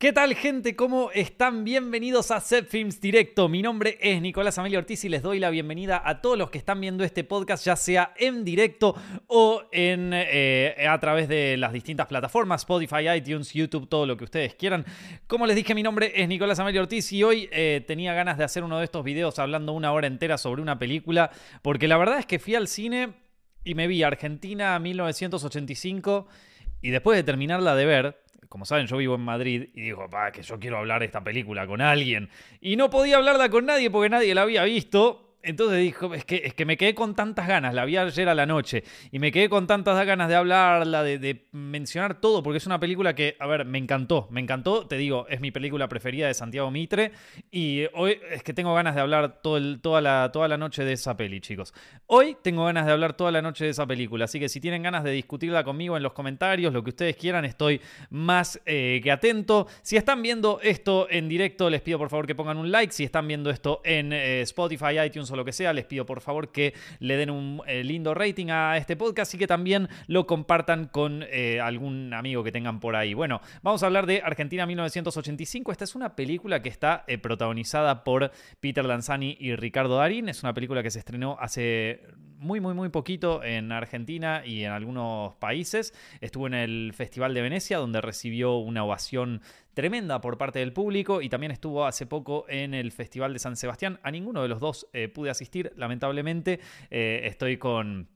¿Qué tal gente? ¿Cómo están? Bienvenidos a Set Films Directo. Mi nombre es Nicolás Amelio Ortiz y les doy la bienvenida a todos los que están viendo este podcast, ya sea en directo o en, eh, a través de las distintas plataformas, Spotify, iTunes, YouTube, todo lo que ustedes quieran. Como les dije, mi nombre es Nicolás Amelio Ortiz y hoy eh, tenía ganas de hacer uno de estos videos hablando una hora entera sobre una película, porque la verdad es que fui al cine y me vi Argentina 1985 y después de terminarla de ver, como saben, yo vivo en Madrid y digo, pa, que yo quiero hablar de esta película con alguien. Y no podía hablarla con nadie porque nadie la había visto. Entonces dijo, es que, es que me quedé con tantas ganas, la vi ayer a la noche, y me quedé con tantas ganas de hablarla, de, mencionar todo, porque es una película que, a ver, me encantó, me encantó, te digo, es mi película preferida de Santiago Mitre, y hoy es que tengo ganas de hablar toda, la, toda la noche de esa peli, chicos. Hoy tengo ganas de hablar toda la noche de esa película, así que si tienen ganas de discutirla conmigo en los comentarios, lo que ustedes quieran, estoy más eh, que atento. Si están viendo esto en directo, les pido por favor que pongan un like, si están viendo esto en eh, Spotify, iTunes, o lo que sea, les pido por favor que le den un eh, lindo rating a este podcast y que también lo compartan con eh, algún amigo que tengan por ahí. Bueno, vamos a hablar de Argentina 1985. Esta es una película que está eh, protagonizada por Peter Lanzani y Ricardo Darín. Es una película que se estrenó hace muy, muy, muy poquito en Argentina y en algunos países. Estuvo en el Festival de Venecia, donde recibió una ovación tremenda por parte del público y también estuvo hace poco en el Festival de San Sebastián. A ninguno de los dos eh, pude asistir, lamentablemente. Eh, estoy con...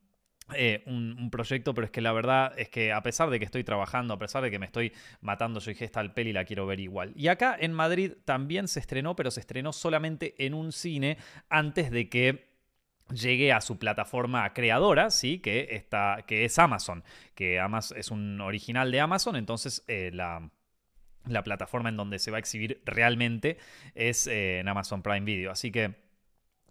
Eh, un, proyecto, pero es que la verdad es que a pesar de que estoy trabajando, a pesar de que me estoy matando, yo dije, esta al peli la quiero ver igual. Y acá en Madrid también se estrenó, pero se estrenó solamente en un cine antes de que llegue a su plataforma creadora, ¿sí? que, está, que es Amazon, que es un original de Amazon, entonces la la plataforma en donde se va a exhibir realmente es eh, en Amazon Prime Video. Así que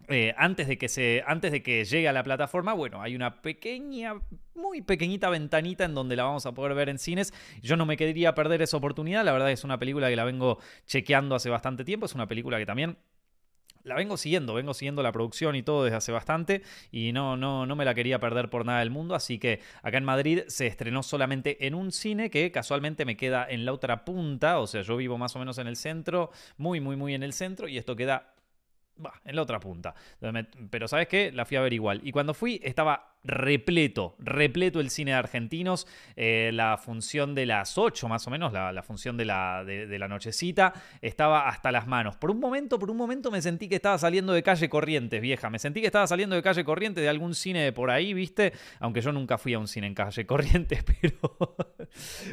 eh, antes, de que se, antes de que llegue a la plataforma, bueno, hay una pequeña, muy pequeñita ventanita en donde la vamos a poder ver en cines. Yo no me quería perder esa oportunidad. La verdad es una película que la vengo chequeando hace bastante tiempo. Es una película que también la vengo siguiendo, vengo siguiendo la producción y todo desde hace bastante y no, no, no me la quería perder por nada del mundo, así que acá en Madrid se estrenó solamente en un cine que casualmente me queda en la otra punta, o sea, yo vivo más o menos en el centro, muy, muy, muy en el centro y esto queda en la otra punta. Pero ¿sabes qué? La fui a ver igual. Y cuando fui estaba repleto, repleto el cine de argentinos. Eh, la función de las 8 más o menos, la, función de la, de, la nochecita, estaba hasta las manos. Por un momento, por un momento me sentí que estaba saliendo de calle Corrientes, vieja. Me sentí que estaba saliendo de calle Corrientes de algún cine de por ahí, ¿viste? Aunque yo nunca fui a un cine en calle Corrientes, pero...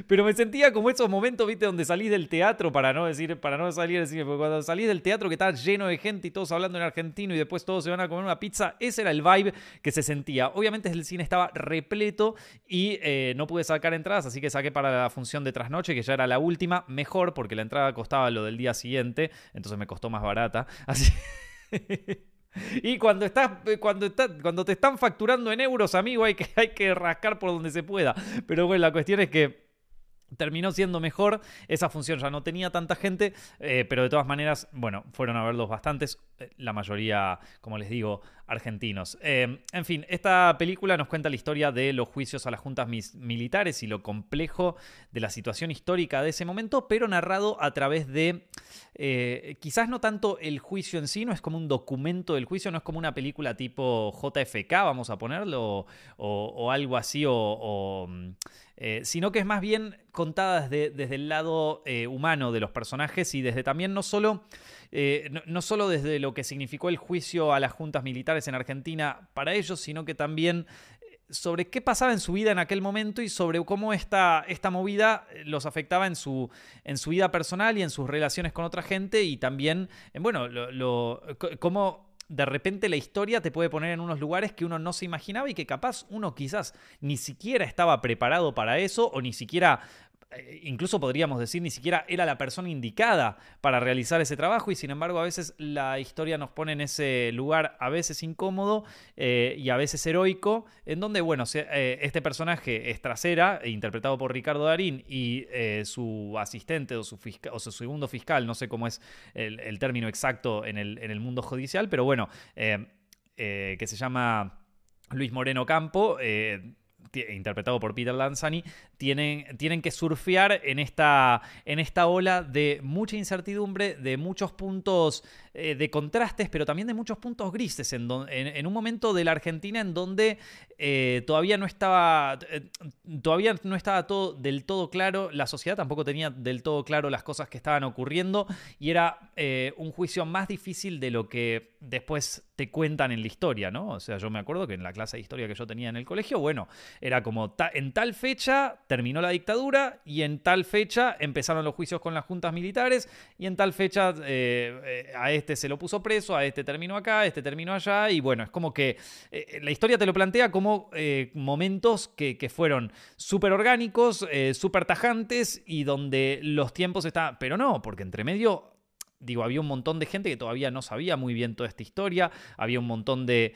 pero me sentía como esos momentos, ¿viste? Donde salís del teatro, para no decir, para no salir del cine, porque cuando salís del teatro que está lleno de gente y todos hablando en argentino y después todos se van a comer una pizza, ese era el vibe que se sentía. Obviamente el cine estaba repleto y eh, no pude sacar entradas, así que saqué para la función de trasnoche, que ya era la última, mejor porque la entrada costaba lo del día siguiente, entonces me costó más barata. Así... Y cuando estás, cuando, cuando te están facturando en euros, amigo, hay que, hay que rascar por donde se pueda. Pero bueno, la cuestión es que Terminó siendo mejor, esa función ya no tenía tanta gente, eh, pero de todas maneras, bueno, fueron a verlos bastantes, eh, la mayoría, como les digo, argentinos. Eh, en fin, esta película nos cuenta la historia de los juicios a las juntas militares y lo complejo de la situación histórica de ese momento, pero narrado a través de, quizás no tanto el juicio en sí, no es como un documento del juicio, no es como una película tipo JFK, vamos a ponerlo, o, algo así, o mm, eh, sino que es más bien contada desde, el lado eh, humano de los personajes y desde también no solo, eh, no, solo desde lo que significó el juicio a las juntas militares en Argentina para ellos, sino que también sobre qué pasaba en su vida en aquel momento y sobre cómo esta, esta movida los afectaba en su, en su vida personal y en sus relaciones con otra gente y también, bueno, lo, cómo de repente la historia te puede poner en unos lugares que uno no se imaginaba y que capaz uno quizás ni siquiera estaba preparado para eso o ni siquiera eh, incluso podríamos decir, ni siquiera era la persona indicada para realizar ese trabajo y sin embargo a veces la historia nos pone en ese lugar a veces incómodo eh, y a veces heroico, en donde, bueno, eh, este personaje es trasera, interpretado por Ricardo Darín y su asistente o su, o su segundo fiscal, no sé cómo es el, término exacto en el, mundo judicial, pero bueno, que se llama Luis Moreno Campo interpretado por Peter Lanzani, tienen, tienen que surfear en esta, en esta ola de mucha incertidumbre, de muchos puntos eh, de contrastes, pero también de muchos puntos grises, en, en, un momento de la Argentina en donde eh, todavía no estaba, eh, todavía no estaba todo del todo claro, la sociedad tampoco tenía del todo claro las cosas que estaban ocurriendo y era un juicio más difícil de lo que después te cuentan en la historia, ¿no? O sea, yo me acuerdo que en la clase de historia que yo tenía en el colegio, bueno, era como en tal fecha terminó la dictadura y en tal fecha empezaron los juicios con las juntas militares y en tal fecha a este se lo puso preso, a este terminó acá, a este terminó allá, y bueno, es como que eh, eh, la historia te lo plantea como eh, momentos que, fueron súper orgánicos, súper tajantes y donde los tiempos están, pero no, porque entre medio digo, había un montón de gente que todavía no sabía muy bien toda esta historia, había un montón de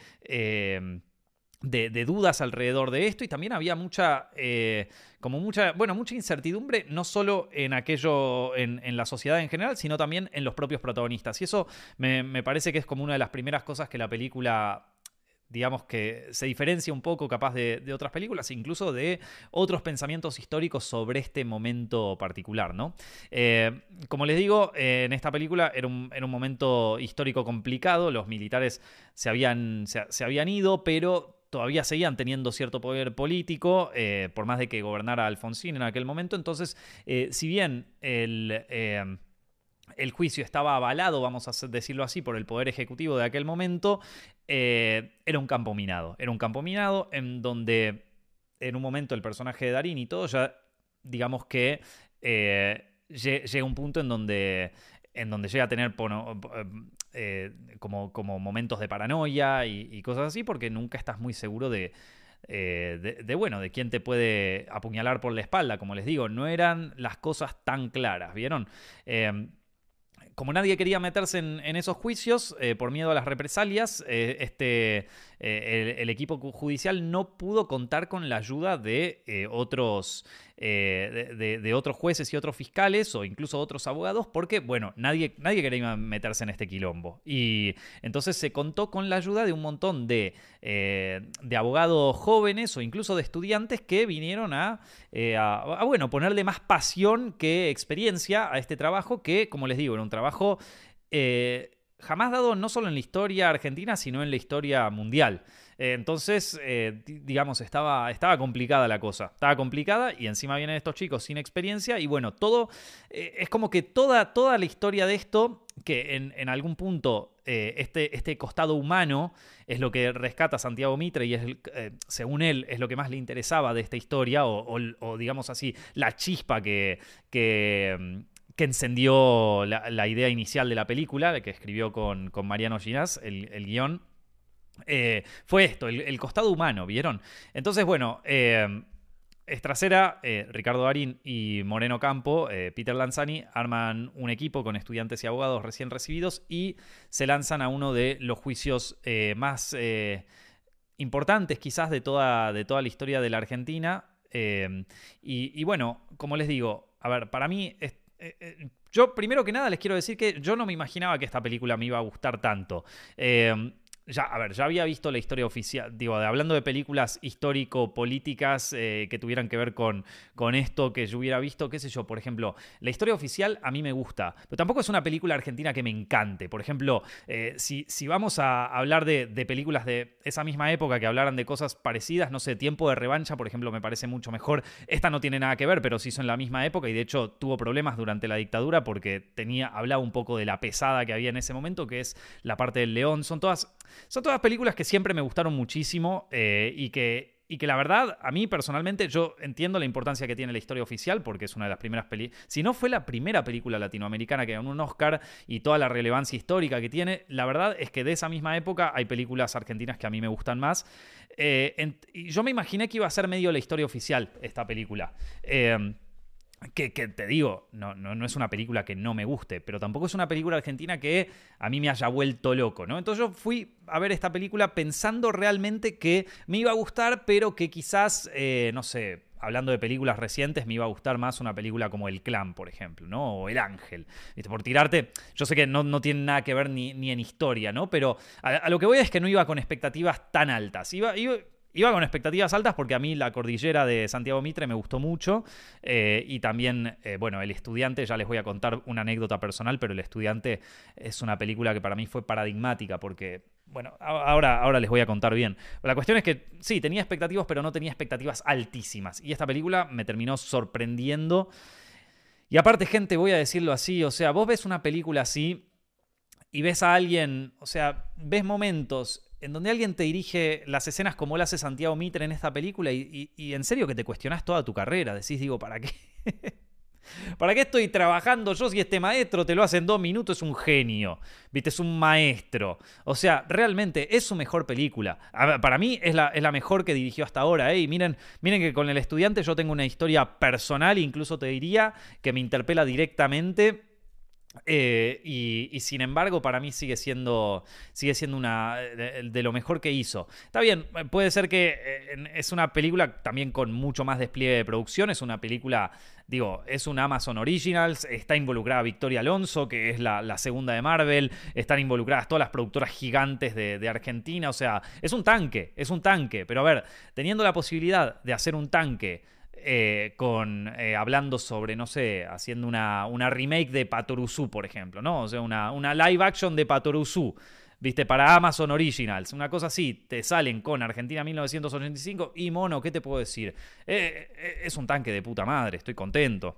de, dudas alrededor de esto y también había mucha, eh, como mucha, bueno, mucha incertidumbre, no solo en aquello, en, la sociedad en general, sino también en los propios protagonistas. Y eso me, parece que es como una de las primeras cosas que la película digamos que se diferencia un poco capaz de, otras películas, incluso de otros pensamientos históricos sobre este momento particular, ¿no? Eh, como les digo, eh, en esta película era un, un, momento histórico complicado, los militares se habían, se habían ido, pero todavía seguían teniendo cierto poder político, eh, por más de que gobernara Alfonsín en aquel momento. Entonces, eh, si bien el, eh, el, juicio estaba avalado, vamos a decirlo así, por el poder ejecutivo de aquel momento, era un campo minado. Era un campo minado en donde en un momento el personaje de Darín y todo ya, digamos que llega un punto en donde en donde llega a tener eh, como, como, momentos de paranoia y, cosas así, porque nunca estás muy seguro de, eh, de, bueno, de quién te puede apuñalar por la espalda. Como les digo, no eran las cosas tan claras, ¿vieron? Eh, como nadie quería meterse en, esos juicios por miedo a las represalias, este, el, equipo judicial no pudo contar con la ayuda de otros eh, de, otros jueces y otros fiscales o incluso otros abogados, porque, bueno, nadie, nadie quería meterse en este quilombo. Y entonces se contó con la ayuda de un montón de, eh, de abogados jóvenes o incluso de estudiantes que vinieron eh, a, a, bueno, ponerle más pasión que experiencia a este trabajo, que, como les digo, era un trabajo jamás dado no solo en la historia argentina, sino en la historia mundial. Eh, entonces, eh, digamos, estaba, estaba complicada la cosa. Estaba complicada y encima vienen estos chicos sin experiencia y bueno, todo eh, es como que toda, toda la historia de esto, que en, algún punto este, este costado humano es lo que rescata Santiago Mitre y es, según él, es lo que más le interesaba de esta historia o, digamos así, la chispa que... que que encendió la, idea inicial de la película, que escribió con, Mariano Ginás, el, el guion, eh, fue esto, el, costado humano, ¿vieron? Entonces, bueno, eh, eh, Ricardo Darín y Moreno Campo, Peter Lanzani, arman un equipo con estudiantes y abogados recién recibidos y se lanzan a uno de los juicios más importantes quizás de toda, de toda la historia de la Argentina. Y, bueno, como les digo, a ver, para mí... yo primero que nada les quiero decir que yo no me imaginaba que esta película me iba a gustar tanto ya, a ver, ya había visto la historia oficial, digo, hablando de películas histórico-políticas eh, que tuvieran que ver con, con esto que yo hubiera visto, qué sé yo, por ejemplo, la historia oficial a mí me gusta, pero tampoco es una película argentina que me encante. Por ejemplo, eh, si, si, vamos a hablar de, películas de esa misma época que hablaran de cosas parecidas, no sé, Tiempo de Revancha, por ejemplo, me parece mucho mejor. Esta no tiene nada que ver, pero sí son la misma época y de hecho tuvo problemas durante la dictadura porque tenía, hablaba un poco de la pesada que había en ese momento, que es la parte del león. Son todas son todas películas que siempre me gustaron muchísimo eh, y que y que la verdad, a mí personalmente, yo entiendo la importancia que tiene la historia oficial, porque es una de las primeras películas. Si no fue la primera película latinoamericana que ganó un Oscar y toda la relevancia histórica que tiene, la verdad es que de esa misma época hay películas argentinas que a mí me gustan más. Eh, y yo me imaginé que iba a ser medio la historia oficial esta película. Eh, que, te digo, no, no, no, es una película que no me guste, pero tampoco es una película argentina que a mí me haya vuelto loco, ¿no? Entonces yo fui a ver esta película pensando realmente que me iba a gustar, pero que quizás, eh, no sé, hablando de películas recientes, me iba a gustar más una película como El Clan, por ejemplo, ¿no? O El Ángel. Por tirarte, yo sé que no, no tiene nada que ver ni, ni en historia, ¿no? Pero a, lo que voy es que no iba con expectativas tan altas. Iba, iba, Iba con expectativas altas porque a mí la cordillera de Santiago Mitre me gustó mucho eh, y también, eh, bueno, El estudiante, ya les voy a contar una anécdota personal, pero El estudiante es una película que para mí fue paradigmática porque bueno, ahora, ahora les voy a contar bien. la cuestión es que sí, tenía expectativas, pero no tenía expectativas altísimas. Y esta película me terminó sorprendiendo. Y aparte, gente, voy a decirlo así, o sea, vos ves una película así y ves a alguien, o sea, ves momentos en donde alguien te dirige las escenas como lo hace Santiago Mitre en esta película y, en serio que te cuestionás toda tu carrera. Decís, digo, ¿para qué? ¿Para qué estoy trabajando yo si este maestro te lo hace en dos minutos? Es un genio. ¿Viste? Es un maestro. O sea, realmente es su mejor película. Para mí es la, es la mejor que dirigió hasta ahora. ¿eh? Y miren, miren que con el estudiante yo tengo una historia personal, incluso te diría, que me interpela directamente eh, y, sin embargo, para mí sigue siendo, sigue siendo una de, lo mejor que hizo. Está bien, puede ser que eh, es una película también con mucho más despliegue de producción. Es una película, digo, es un Amazon Originals. Está involucrada Victoria Alonso, que es la, segunda de Marvel. Están involucradas todas las productoras gigantes de, Argentina. O sea, es un tanque, es un tanque. Pero a ver, teniendo la posibilidad de hacer un tanque eh, con, eh, hablando sobre, no sé, haciendo una, una remake de Patoruzú, por ejemplo, ¿no? O sea, una, una live action de Patoruzú. ¿Viste? Para Amazon Originals, una cosa así, te salen con Argentina 1985 y mono, ¿qué te puedo decir? Eh, es un tanque de puta madre, estoy contento.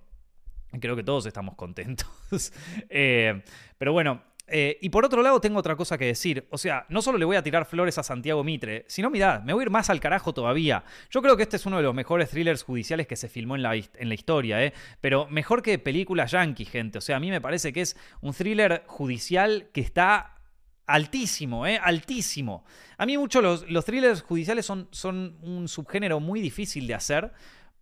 Creo que todos estamos contentos. pero bueno, eh, y por otro lado, tengo otra cosa que decir. O sea, no solo le voy a tirar flores a Santiago Mitre, sino mirad, me voy a ir más al carajo todavía. Yo creo que este es uno de los mejores thrillers judiciales que se filmó en la, en la historia, ¿eh? Pero mejor que película yankee, gente. O sea, a mí me parece que es un thriller judicial que está altísimo, ¿eh? Altísimo. A mí mucho los, los thrillers judiciales son, son un subgénero muy difícil de hacer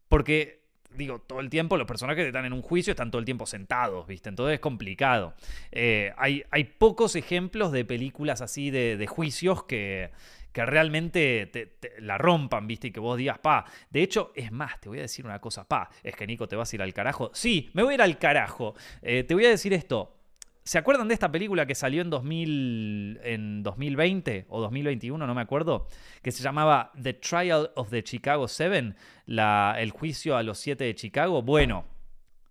porque digo, todo el tiempo los personajes están en un juicio, están todo el tiempo sentados, ¿viste? Entonces es complicado. Eh, hay, hay, pocos ejemplos de películas así de, juicios que, que realmente te, la rompan, ¿viste? Y que vos digas, pa. De hecho, es más, te voy a decir una cosa, pa. Es que Nico, ¿te vas a ir al carajo? Sí, me voy a ir al carajo. Eh, te voy a decir esto. ¿Se acuerdan de esta película que salió en, 2000, en 2020 o 2021, no me acuerdo? Que se llamaba The Trial of the Chicago Seven, el juicio a los siete de Chicago. Bueno,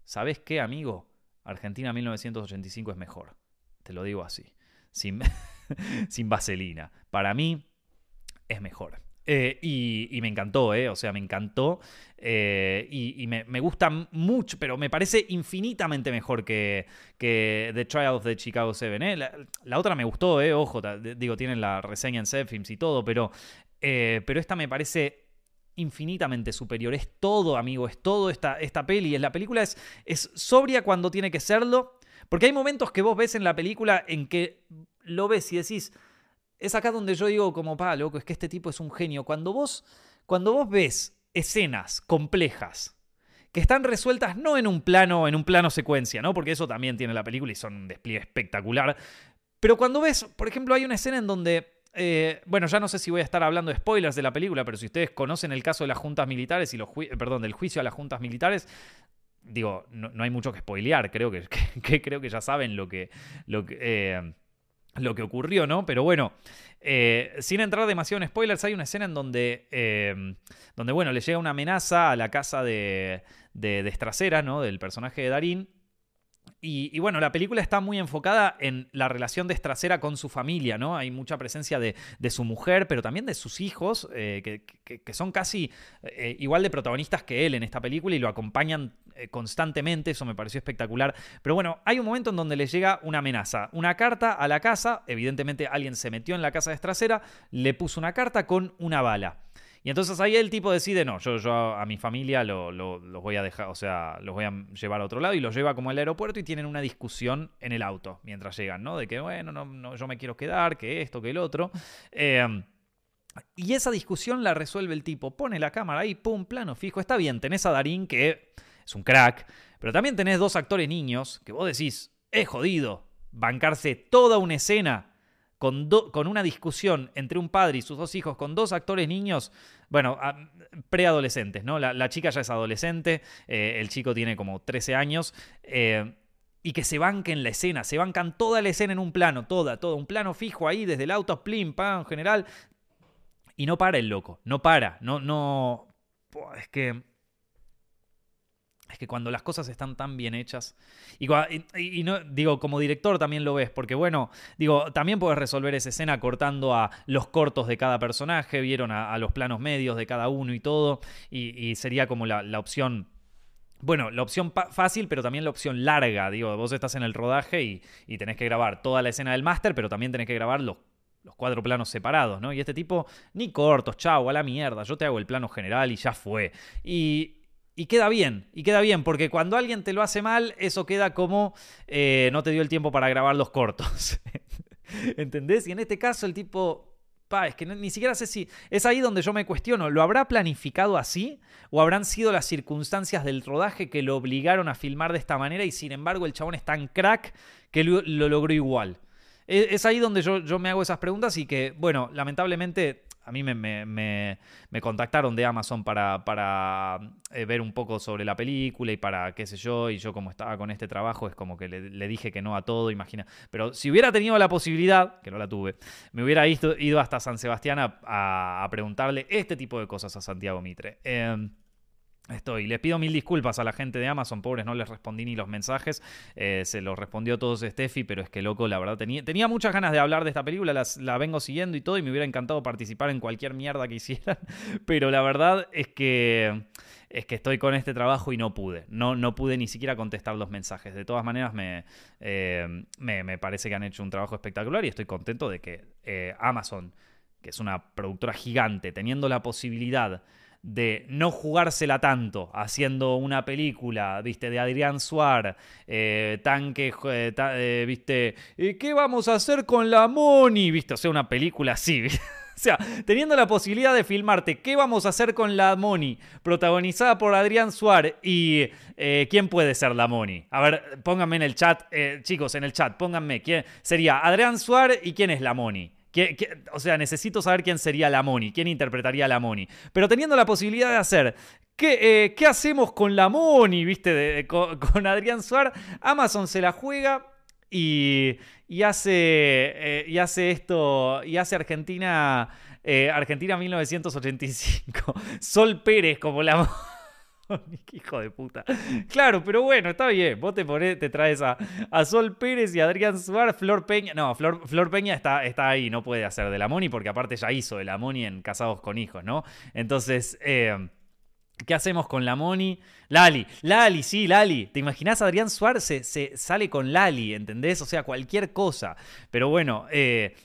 ¿sabes qué, amigo? Argentina 1985 es mejor. Te lo digo así, sin, sin vaselina. Para mí es mejor. Eh, y, me encantó, ¿eh? O sea, me encantó. Eh, y, me, gusta mucho, pero me parece infinitamente mejor que, que The Trial of the Chicago 7. ¿eh? La, otra me gustó, ¿eh? Ojo, digo, tienen la reseña en Zepfilms y todo, pero, pero esta me parece infinitamente superior. Es todo, amigo, es todo esta, esta peli. La película es, es sobria cuando tiene que serlo. Porque hay momentos que vos ves en la película en que lo ves y decís es acá donde yo digo como, pa, loco, es que este tipo es un genio. Cuando vos, cuando vos ves escenas complejas que están resueltas no en un plano, en un plano secuencia, ¿no? Porque eso también tiene la película y son un despliegue espectacular. Pero cuando ves, por ejemplo, hay una escena en donde eh, bueno, ya no sé si voy a estar hablando de spoilers de la película, pero si ustedes conocen el caso de las juntas militares y los perdón, del juicio a las juntas militares, digo, no, hay mucho que spoilear, creo que, creo que ya saben lo que, lo que eh, lo que ocurrió, ¿no? Pero bueno, eh, sin entrar demasiado en spoilers, hay una escena en donde, eh, donde bueno, le llega una amenaza a la casa de, de, de ¿no? Del personaje de Darín. Y, bueno, la película está muy enfocada en la relación de Estracera con su familia, ¿no? Hay mucha presencia de, su mujer, pero también de sus hijos, eh, que, son casi eh, igual de protagonistas que él en esta película y lo acompañan eh, constantemente, eso me pareció espectacular. Pero bueno, hay un momento en donde le llega una amenaza, una carta a la casa, evidentemente alguien se metió en la casa de Estracera, le puso una carta con una bala. Y entonces ahí el tipo decide, no, yo, yo a mi familia los voy a dejar, o sea, los voy a llevar a otro lado y los lleva como al aeropuerto y tienen una discusión en el auto mientras llegan, ¿no? De que, bueno, no, no yo me quiero quedar, que esto, que el otro. Em, y esa discusión la resuelve el tipo, pone la cámara ahí, pum, plano fijo. Está bien, tenés a Darín que es un crack, pero también tenés dos actores niños que vos decís, es jodido bancarse toda una escena con, una discusión entre un padre y sus dos hijos, con dos actores niños, bueno, preadolescentes, ¿no? La, chica ya es adolescente, eh, el chico tiene como 13 años. Eh, y que se banquen la escena, se bancan toda la escena en un plano, toda, todo, un plano fijo ahí, desde el auto, plim, pam, general, Y no para el loco, no para, no, no... Es que es que cuando las cosas están tan bien hechas, y, no, digo, como director también lo ves, porque bueno, digo, también puedes resolver esa escena cortando a los cortos de cada personaje, vieron a, los planos medios de cada uno y todo, y, sería como la, opción bueno, la opción fácil, pero también la opción larga. Digo, vos estás en el rodaje y, y tenés que grabar toda la escena del máster, pero también tenés que grabar los, los, cuatro planos separados, ¿no? Y este tipo, ni cortos, chau, a la mierda, yo te hago el plano general y ya fue. Y, y queda bien, y queda bien, porque cuando alguien te lo hace mal, eso queda como eh, no te dio el tiempo para grabar los cortos. ¿Entendés? Y en este caso el tipo, es que ni siquiera sé si... Es ahí donde yo me cuestiono, ¿lo habrá planificado así? ¿O habrán sido las circunstancias del rodaje que lo obligaron a filmar de esta manera y sin embargo el chabón es tan crack que lo, logró igual? E, es, ahí donde yo, yo me hago esas preguntas y que, bueno, lamentablemente a mí me, contactaron de Amazon para, para eh, ver un poco sobre la película y para qué sé yo, y yo como estaba con este trabajo es como que le, dije que no a todo, imagina. Pero si hubiera tenido la posibilidad, que no la tuve, me hubiera ido, hasta San Sebastián a, preguntarle este tipo de cosas a Santiago Mitre. Em, Estoy. Les pido mil disculpas a la gente de Amazon, pobres, no les respondí ni los mensajes. Eh, se los respondió todos Steffi, pero es que loco, la verdad, tenía, muchas ganas de hablar de esta película, la vengo siguiendo y todo, y me hubiera encantado participar en cualquier mierda que hicieran. Pero la verdad es que es que estoy con este trabajo y no pude. No, no pude ni siquiera contestar los mensajes. De todas maneras, me, eh, me, parece que han hecho un trabajo espectacular y estoy contento de que eh, Amazon, que es una productora gigante, teniendo la posibilidad de no jugársela tanto haciendo una película, viste, de Adrián Suar, eh, tanque, eh, eh, viste, ¿qué vamos a hacer con la Moni? Viste, o sea, una película así, O sea, teniendo la posibilidad de filmarte ¿Qué vamos a hacer con la Moni? Protagonizada por Adrián Suar y ¿quién puede ser la Moni? A ver, pónganme en el chat, chicos, en el chat, pónganme, ¿quién sería Adrián Suar y quién es la Moni? O sea, necesito saber quién sería la Moni, quién interpretaría a la Moni. Pero teniendo la posibilidad de hacer ¿Qué, eh, ¿qué, hacemos con la Moni? ¿Viste? con, Adrián Suar. Amazon se la juega y, y hace, eh, y hace esto. Y hace Argentina. Eh, Argentina 1985. Sol Pérez como la Moni. Hijo de puta. Claro, pero bueno, está bien. Vos te, te traes a, Sol Pérez y a Adrián Suárez, Flor Peña. No, Flor, Flor Peña está, está, ahí, no puede hacer de la Moni, porque aparte ya hizo de la Moni en Casados con Hijos, ¿no? Entonces, eh, ¿Qué hacemos con la Moni? Lali, Lali, sí, Lali. ¿Te imaginas Adrián Suárez se, sale con Lali, ¿entendés? O sea, cualquier cosa. Pero bueno, eh,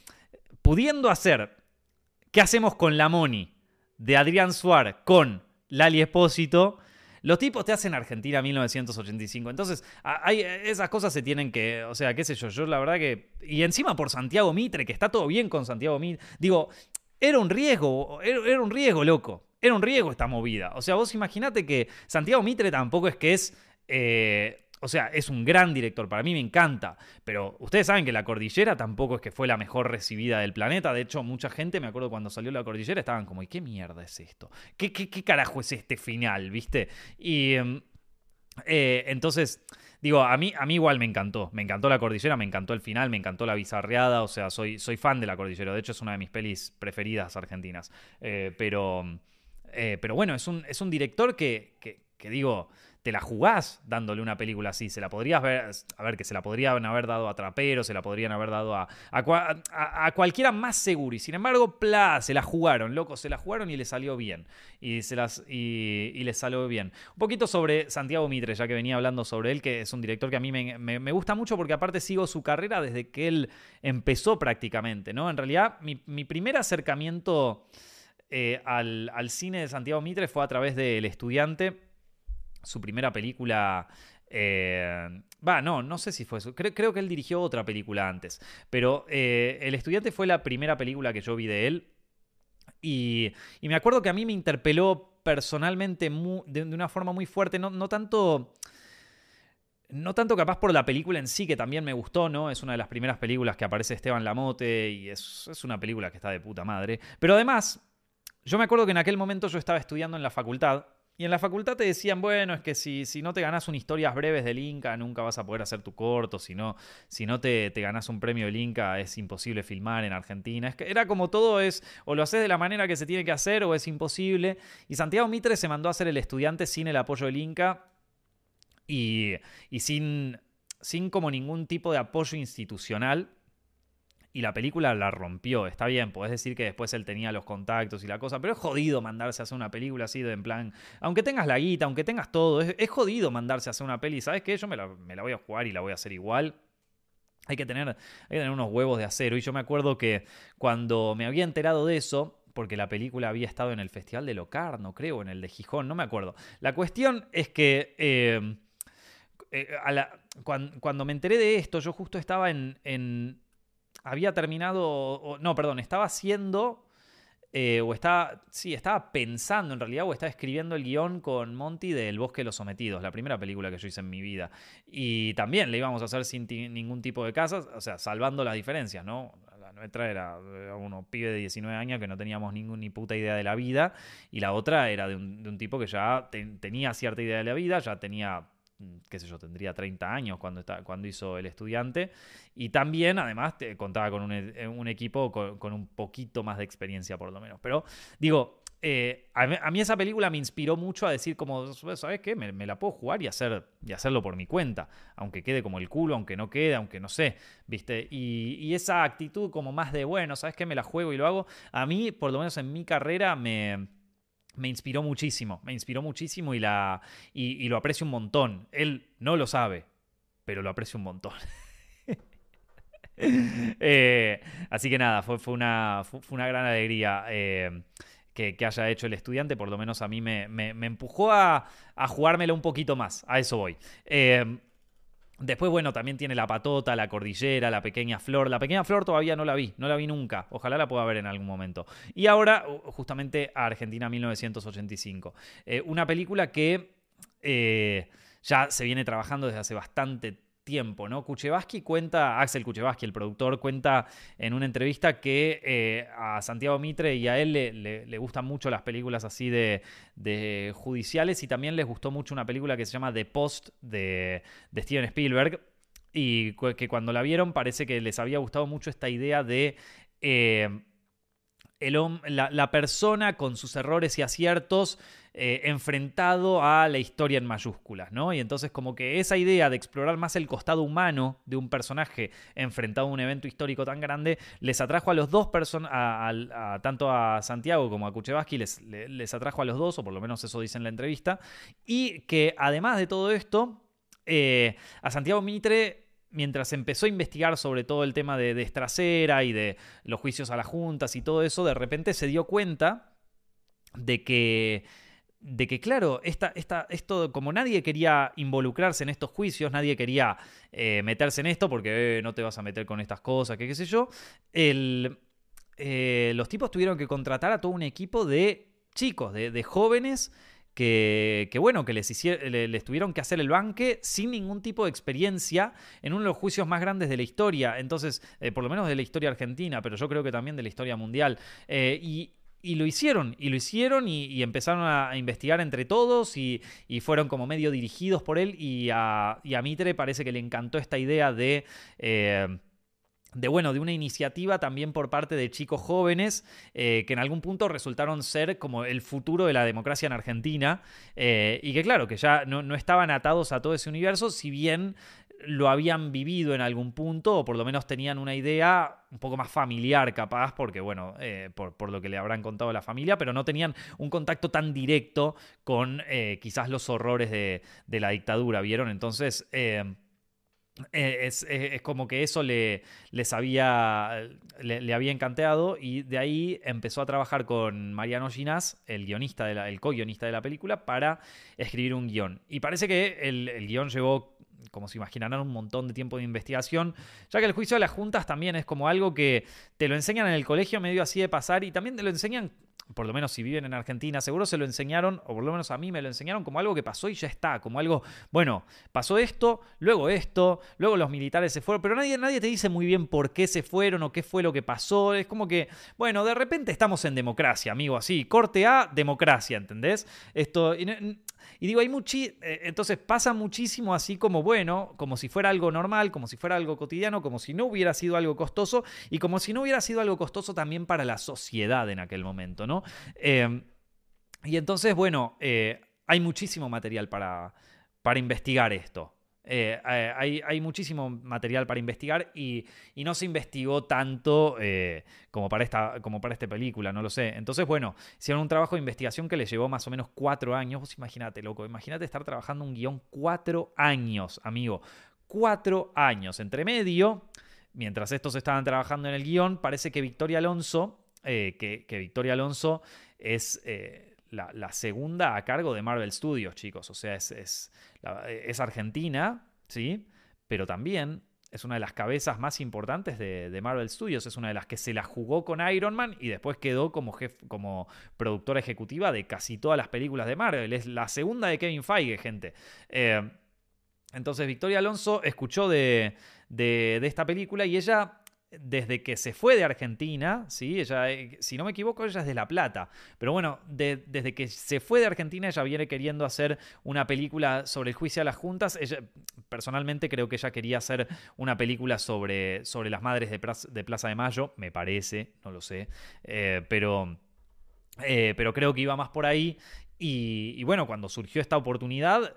pudiendo hacer, ¿qué hacemos con la Moni? De Adrián Suárez con Lali Espósito los tipos te hacen Argentina 1985. Entonces, hay, esas cosas se tienen que, o sea, qué sé yo, yo la verdad que... Y encima por Santiago Mitre, que está todo bien con Santiago Mitre. Digo, era un riesgo, era, un riesgo, loco. Era un riesgo esta movida. O sea, vos imaginate que Santiago Mitre tampoco es que es... Eh, o sea, es un gran director, para mí me encanta, pero ustedes saben que La Cordillera tampoco es que fue la mejor recibida del planeta, de hecho mucha gente, me acuerdo cuando salió La Cordillera, estaban como, ¿y qué mierda es esto? ¿Qué, qué, carajo es este final, viste? Y em, eh, entonces... Digo, a mí, a mí igual me encantó. Me encantó la cordillera, me encantó el final, me encantó la bizarreada. O sea, soy, soy fan de la cordillera. De hecho, es una de mis pelis preferidas argentinas. Eh, pero, eh, pero bueno, es un, es un director que, que digo, te la jugás dándole una película así. Se la podrías ver, a ver, que se la podrían haber dado a Trapero, se la podrían haber dado a, a, cualquiera más seguro. Y sin embargo, pla, se la jugaron, loco, se la jugaron y le salió bien. Y, se las, y, le salió bien. Un poquito sobre Santiago Mitre, ya que venía hablando sobre él, que es un director que a mí me, gusta mucho porque aparte sigo su carrera desde que él empezó prácticamente, ¿no? En realidad, mi, primer acercamiento eh, al, al cine de Santiago Mitre fue a través de El Estudiante su primera película. Eh, va, no, no sé si fue eso. Creo, que él dirigió otra película antes. Pero eh, El Estudiante fue la primera película que yo vi de él. Y, me acuerdo que a mí me interpeló personalmente de, una forma muy fuerte. No, tanto. No tanto capaz por la película en sí, que también me gustó, ¿no? Es una de las primeras películas que aparece Esteban Lamote y es, es una película que está de puta madre. Pero además, yo me acuerdo que en aquel momento yo estaba estudiando en la facultad y en la facultad te decían, bueno, es que si, si no te ganas un historias breves del Inca, nunca vas a poder hacer tu corto. Si no, si no te, te ganas un premio del Inca, es imposible filmar en Argentina. Es que era como todo es, o lo haces de la manera que se tiene que hacer, o es imposible. Y Santiago Mitre se mandó a ser el estudiante sin el apoyo del Inca y, y sin, sin como ningún tipo de apoyo institucional y la película la rompió. Está bien, podés decir que después él tenía los contactos y la cosa, pero es jodido mandarse a hacer una película así de en plan, aunque tengas la guita, aunque tengas todo, es, jodido mandarse a hacer una peli. ¿Sabes qué? Yo me la, voy a jugar y la voy a hacer igual. Hay que, tener, hay que tener unos huevos de acero. Y yo me acuerdo que cuando me había enterado de eso, porque la película había estado en el Festival de Locarno, creo, en el de Gijón, no me acuerdo. La cuestión es que eh, eh, cuando, me enteré de esto, yo justo estaba en había terminado, no, perdón, estaba haciendo, eh, o estaba, sí, estaba pensando en realidad, o estaba escribiendo el guion con Monty de El Bosque de los Sometidos, la primera película que yo hice en mi vida. Y también le íbamos a hacer sin ningún tipo de casas, o sea, salvando las diferencias, ¿no? La nuestra era, uno pibe de 19 años que no teníamos ninguna ni puta idea de la vida, y la otra era de un, tipo que ya tenía cierta idea de la vida, ya tenía qué sé yo, tendría 30 años cuando, está, cuando hizo El Estudiante. Y también, además, contaba con un, e, equipo con, un poquito más de experiencia, por lo menos. Pero digo, eh, a, mí, esa película me inspiró mucho a decir como, ¿sabes qué? Me, la puedo jugar y, hacer, y hacerlo por mi cuenta. Aunque quede como el culo, aunque no quede, aunque no sé, ¿viste? Y, y esa actitud como más de, bueno, ¿sabes qué? Me la juego y lo hago. A mí, por lo menos en mi carrera, me me inspiró muchísimo, me inspiró muchísimo y, la, y, lo aprecio un montón. Él no lo sabe, pero lo aprecio un montón. Eh, así que nada, fue, fue, una, fue, una, gran alegría eh, que, haya hecho el estudiante, por lo menos a mí me, me, empujó a, a, jugármelo un poquito más, a eso voy. Eh, Después, bueno, también tiene la patota, la cordillera, la pequeña flor. La pequeña flor todavía no la vi, no la vi nunca. Ojalá la pueda ver en algún momento. Y ahora, justamente, a Argentina 1985. Eh, una película que eh, ya se viene trabajando desde hace bastante tiempo, ¿no? Kuchevaski cuenta, Axel Kuchevaski, el productor, cuenta en una entrevista que eh, a Santiago Mitre y a él le, gustan mucho las películas así de, judiciales y también les gustó mucho una película que se llama The Post de, Steven Spielberg y que cuando la vieron parece que les había gustado mucho esta idea de... Eh, la, persona con sus errores y aciertos eh, enfrentado a la historia en mayúsculas, ¿no? Y entonces como que esa idea de explorar más el costado humano de un personaje enfrentado a un evento histórico tan grande, les atrajo a los dos personas, tanto a Santiago como a Kuchevaski, les, les atrajo a los dos, o por lo menos eso dice en la entrevista, y que además de todo esto, eh, a Santiago Mitre mientras empezó a investigar sobre todo el tema de, de Estracera y de los juicios a las juntas y todo eso, de repente se dio cuenta de que de que, claro, esto, como nadie quería involucrarse en estos juicios, nadie quería eh, meterse en esto porque eh, no te vas a meter con estas cosas, que qué sé yo, eh, los tipos tuvieron que contratar a todo un equipo de chicos, de jóvenes que, bueno, que les, les tuvieron que hacer el banque sin ningún tipo de experiencia en uno de los juicios más grandes de la historia, entonces, eh, por lo menos de la historia argentina, pero yo creo que también de la historia mundial. Eh, y, lo hicieron, y lo hicieron y, empezaron a, investigar entre todos y, fueron como medio dirigidos por él y a, y a Mitre parece que le encantó esta idea de... Eh, de bueno, de una iniciativa también por parte de chicos jóvenes eh, que en algún punto resultaron ser como el futuro de la democracia en Argentina eh, y que claro, que ya no, estaban atados a todo ese universo, si bien lo habían vivido en algún punto o por lo menos tenían una idea un poco más familiar capaz, porque bueno, eh, por, lo que le habrán contado a la familia, pero no tenían un contacto tan directo con quizás los horrores de, de, la dictadura, ¿vieron? Entonces... Eh, es, como que eso le, había, le, había encantado y de ahí empezó a trabajar con Mariano Ginás, el guionista, de la, el co-guionista de la película, para escribir un guion. Y parece que el, el guion llevó como se imaginarán, un montón de tiempo de investigación, ya que el juicio de las juntas también es como algo que te lo enseñan en el colegio medio así de pasar y también te lo enseñan por lo menos si viven en Argentina, seguro se lo enseñaron, o por lo menos a mí me lo enseñaron como algo que pasó y ya está, como algo, bueno, pasó esto, luego esto, luego los militares se fueron, pero nadie, nadie te dice muy bien por qué se fueron o qué fue lo que pasó. Es como que, bueno, de repente estamos en democracia, amigo, así, corte A, democracia, ¿entendés? Esto... Y digo, hay muchi eh, entonces pasa muchísimo así como bueno, como si fuera algo normal, como si fuera algo cotidiano, como si no hubiera sido algo costoso y como si no hubiera sido algo costoso también para la sociedad en aquel momento, ¿no? Em, y entonces, bueno, eh, hay muchísimo material para, para investigar esto. Eh, hay, hay, muchísimo material para investigar y, no se investigó tanto eh, como, para esta, como para esta película, no lo sé. Entonces, bueno, hicieron un trabajo de investigación que le llevó más o menos cuatro años. Vos imagínate, loco, imagínate estar trabajando un guion cuatro años, amigo. Cuatro años. Entre medio, mientras estos estaban trabajando en el guion, parece que Victoria Alonso, eh, que, Victoria Alonso es la, segunda a cargo de Marvel Studios, chicos. O sea, es, es, argentina, ¿sí? Pero también es una de las cabezas más importantes de, Marvel Studios. Es una de las que se la jugó con Iron Man y después quedó como, jefe, como productora ejecutiva de casi todas las películas de Marvel. Es la segunda de Kevin Feige, gente. Eh, entonces, Victoria Alonso escuchó de, de, esta película y ella desde que se fue de Argentina, ¿sí? Ella, eh, si no me equivoco, ella es de La Plata. Pero bueno, desde que se fue de Argentina, ella viene queriendo hacer una película sobre el juicio a las juntas. Personalmente creo que ella quería hacer una película sobre, sobre las madres de, Plaza de Mayo, me parece, no lo sé. Eh, pero, eh, pero creo que iba más por ahí. y bueno, cuando surgió esta oportunidad,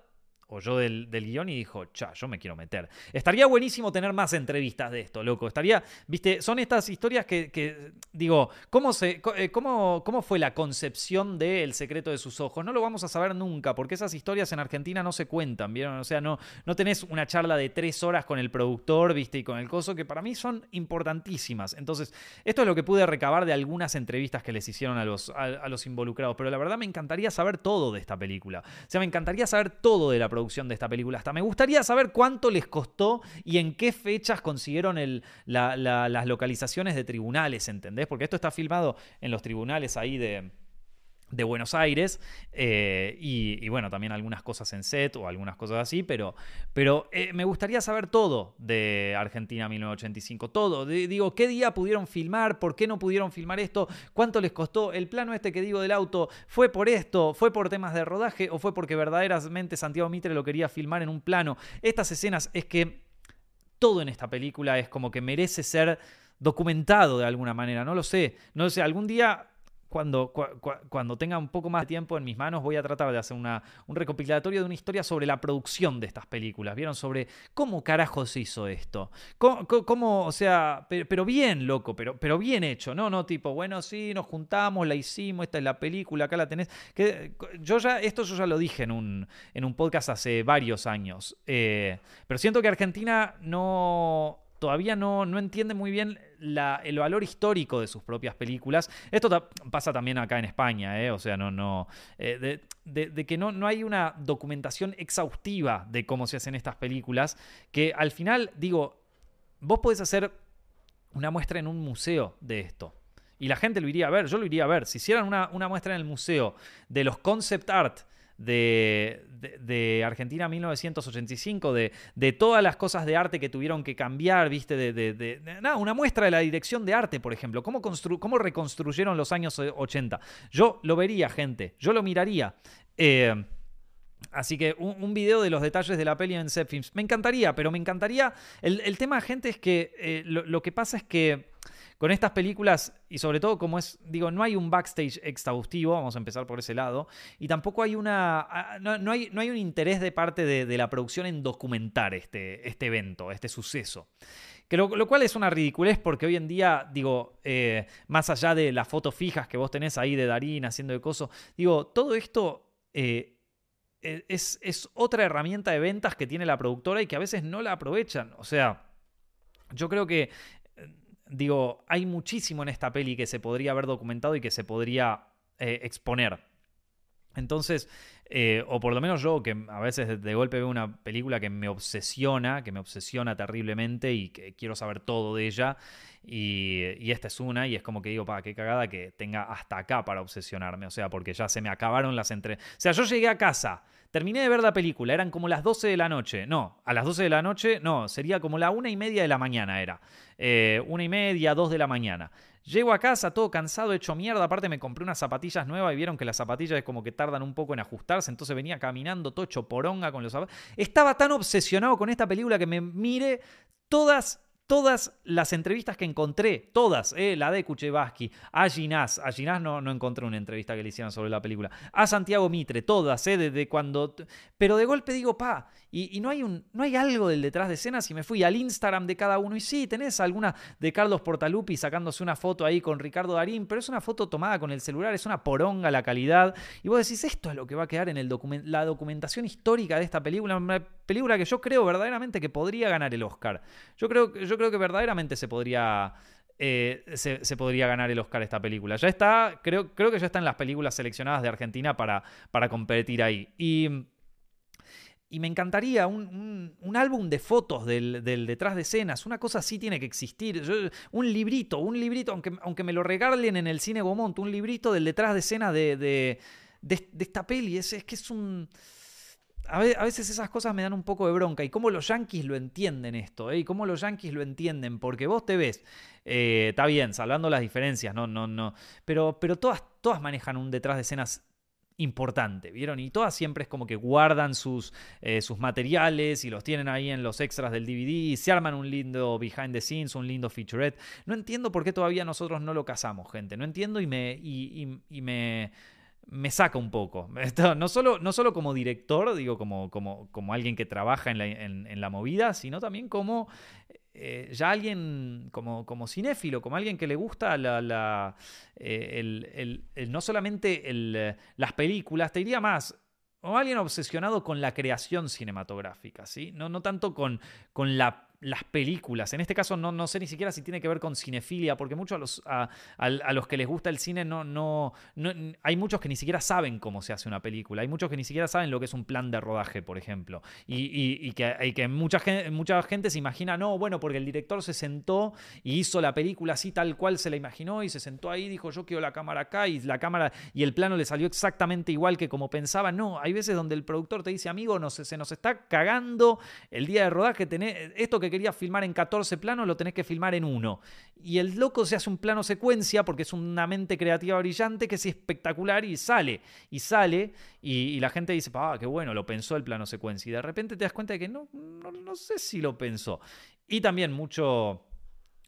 oyó del, del guion y dijo, cha, yo me quiero meter. Estaría buenísimo tener más entrevistas de esto, loco. Estaría, viste, son estas historias que, digo, ¿cómo, se, eh, cómo, ¿cómo fue la concepción de El secreto de sus ojos? No lo vamos a saber nunca, porque esas historias en Argentina no se cuentan, ¿vieron? O sea, no, no tenés una charla de tres horas con el productor, viste, y con el coso, que para mí son importantísimas. Entonces, esto es lo que pude recabar de algunas entrevistas que les hicieron a los, a los involucrados, pero la verdad me encantaría saber todo de esta película. O sea, me encantaría saber todo de la producción de esta película. Hasta me gustaría saber cuánto les costó y en qué fechas consiguieron el, las localizaciones de tribunales, ¿entendés? Porque esto está filmado en los tribunales ahí de, de Buenos Aires eh, y, bueno, también algunas cosas en set o algunas cosas así, pero, pero eh, me gustaría saber todo de Argentina 1985, todo. digo, ¿qué día pudieron filmar? ¿Por qué no pudieron filmar esto? ¿Cuánto les costó? ¿El plano este que digo del auto fue por esto? ¿Fue por temas de rodaje o fue porque verdaderamente Santiago Mitre lo quería filmar en un plano? Estas escenas es que todo en esta película es como que merece ser documentado de alguna manera, no lo sé, no lo sé, algún día cuando, tenga un poco más de tiempo en mis manos, voy a tratar de hacer una, un recopilatorio de una historia sobre la producción de estas películas. ¿Vieron? Sobre cómo carajos hizo esto. Cómo, o sea, pero, bien, loco, pero, pero bien hecho, ¿no? No tipo, bueno, sí, nos juntamos, la hicimos, esta es la película, acá la tenés. Que, yo ya, esto yo ya lo dije en un, en un podcast hace varios años. Eh, pero siento que Argentina no todavía no, no entiende muy bien el valor histórico de sus propias películas. Esto pasa también acá en España, ¿eh? o sea, no, no, eh, de, que no, no hay una documentación exhaustiva de cómo se hacen estas películas, que al final, digo, vos podés hacer una muestra en un museo de esto. Y la gente lo iría a ver, yo lo iría a ver. Si hicieran una, una muestra en el museo de los concept art de, de, Argentina 1985, de, de, todas las cosas de arte que tuvieron que cambiar, ¿viste? De, nada, una muestra de la dirección de arte, por ejemplo, cómo, cómo reconstruyeron los años 80. Yo lo vería, gente, yo lo miraría. Eh, Así que un, video de los detalles de la peli en Zepfilms. Me encantaría, pero me encantaría. El, tema, gente, es que eh, lo, que pasa es que con estas películas, y sobre todo como es, digo, no hay un backstage exhaustivo, vamos a empezar por ese lado, y tampoco hay una, ah, no, hay, no hay, un interés de parte de, la producción en documentar este, este evento, este suceso. Que lo, cual es una ridiculez porque hoy en día, digo, eh, más allá de las fotos fijas que vos tenés ahí de Darín haciendo de coso, digo, todo esto eh, e, es, es, otra herramienta de ventas que tiene la productora y que a veces no la aprovechan. O sea, yo creo que digo, hay muchísimo en esta peli que se podría haber documentado y que se podría eh, exponer. Entonces, eh, o por lo menos yo, que a veces de golpe veo una película que me obsesiona, que me obsesiona terriblemente y que quiero saber todo de ella. Y, esta es una, y es como que digo, pa, qué cagada que tenga hasta acá para obsesionarme. O sea, porque ya se me acabaron las entre. O sea, yo llegué a casa, terminé de ver la película, eran como las 12 de la noche. No, a las 12 de la noche, no, sería como la una y media de la mañana era. Eh, una y media, dos de la mañana. Llego a casa todo cansado, hecho mierda. Aparte me compré unas zapatillas nuevas y vieron que las zapatillas es como que tardan un poco en ajustarse. Entonces venía caminando todo hecho poronga con los zapatos. Estaba tan obsesionado con esta película que me mire todas todas las entrevistas que encontré, todas, eh, la de Kuchevaski, a Ginás, a Ginás no, no encontré una entrevista que le hicieran sobre la película, a Santiago Mitre, todas, eh, desde cuando... Pero de golpe digo, pa, y, no, hay un, no hay algo del detrás de escenas y me fui al Instagram de cada uno y sí, tenés alguna de Carlos Portalupi sacándose una foto ahí con Ricardo Darín, pero es una foto tomada con el celular, es una poronga la calidad, y vos decís, esto es lo que va a quedar en el la documentación histórica de esta película, una película que yo creo verdaderamente que podría ganar el Oscar. Yo creo, yo creo que verdaderamente se podría... Eh, se, podría ganar el Oscar esta película. Ya está, creo, creo que ya está en las películas seleccionadas de Argentina para, para competir ahí. Y, y me encantaría un, álbum de fotos del, detrás de escenas, una cosa así tiene que existir. un librito, un librito, aunque, aunque me lo regalen en el cine Gomont, un librito del detrás de escena de, de, esta peli. Es, es que es un a veces esas cosas me dan un poco de bronca. Y cómo los yankees lo entienden esto, ¿eh? Y cómo los yankees lo entienden. Porque vos te ves, eh, está bien, salvando las diferencias, no, no, no. Pero, pero todas, todas manejan un detrás de escenas importante, ¿vieron? Y todas siempre es como que guardan sus, eh, sus materiales y los tienen ahí en los extras del DVD y se arman un lindo behind the scenes, un lindo featurette. No entiendo por qué todavía nosotros no lo casamos, gente. No entiendo y me, y me, me saca un poco. no, solo, no solo como director, digo, como, como, como alguien que trabaja en la, en, la movida, sino también como eh, ya alguien, como, como cinéfilo, como alguien que le gusta la, la eh, el, no solamente las películas, te diría más, o alguien obsesionado con la creación cinematográfica, ¿sí? No, no tanto con, con la las películas. En este caso no, no, sé ni siquiera si tiene que ver con cinefilia, porque muchos a los, a, los que les gusta el cine no, no, hay muchos que ni siquiera saben cómo se hace una película. Hay muchos que ni siquiera saben lo que es un plan de rodaje, por ejemplo. Y, que, que mucha, gente, mucha gente se imagina, no, bueno, porque el director se sentó y hizo la película así tal cual se la imaginó y se sentó ahí y dijo, yo quiero la cámara acá y la cámara y el plano le salió exactamente igual que como pensaba. No, hay veces donde el productor te dice, amigo, no, se, se nos está cagando el día de rodaje, tenés, esto que quería filmar en 14 planos, lo tenés que filmar en uno. Y el loco se hace un plano secuencia porque es una mente creativa brillante que es espectacular y sale. Y sale y, la gente dice, ah, qué bueno, lo pensó el plano secuencia. Y de repente te das cuenta de que no, no, no sé si lo pensó. Y también mucho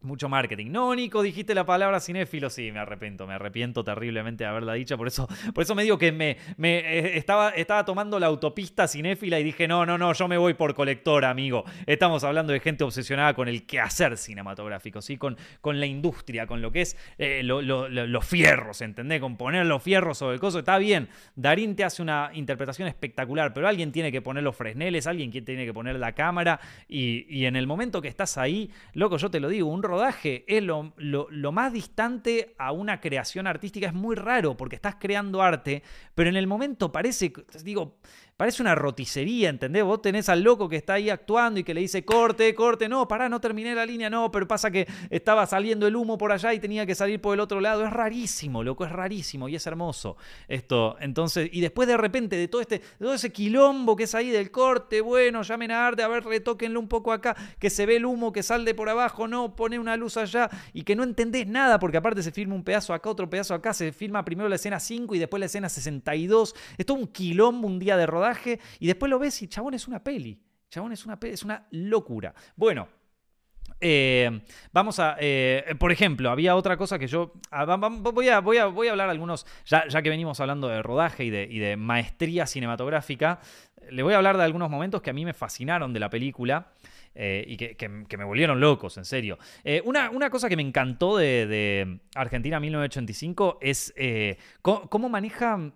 mucho marketing. No, Nico, dijiste la palabra cinéfilo. Sí, me arrepiento, me arrepiento terriblemente de haberla dicha. Por eso, por eso me digo que me, me eh, estaba, estaba tomando la autopista cinéfila y dije, no, no, no, yo me voy por colector, amigo. Estamos hablando de gente obsesionada con el quehacer cinematográfico, ¿sí? con, con la industria, con lo que es eh, los fierros, ¿entendés? Con poner los fierros sobre el coso. Está bien, Darín te hace una interpretación espectacular, pero alguien tiene que poner los fresneles, alguien tiene que poner la cámara y, y en el momento que estás ahí, loco, yo te lo digo, un rodaje es lo, más distante a una creación artística. Es muy raro porque estás creando arte, pero en el momento parece, digo, Parece una roticería, ¿entendés? Vos tenés al loco que está ahí actuando y que le dice corte, corte, no, pará, no terminé la línea, no, pero pasa que estaba saliendo el humo por allá y tenía que salir por el otro lado. Es rarísimo, loco, es rarísimo y es hermoso esto. Entonces, y después de repente de todo este, todo ese quilombo que es ahí del corte, bueno, llamen a arte, a ver, retóquenlo un poco acá, que se ve el humo que sale por abajo, no, pone una luz allá y que no entendés nada, porque aparte se filma un pedazo acá, otro pedazo acá, se filma primero la escena 5 y después la escena 62. Es un quilombo un día de rodaje y después lo ves y chabón es una peli. Chabón es una peli, es una locura. Bueno, eh, vamos a, eh, por ejemplo, había otra cosa que yo, ah, voy a, voy a, voy a hablar algunos, ya, ya, que venimos hablando de rodaje y de, y de, maestría cinematográfica, le voy a hablar de algunos momentos que a mí me fascinaron de la película. Eh, y que, me volvieron locos, en serio. una, una, cosa que me encantó de, Argentina 1985 es cómo maneja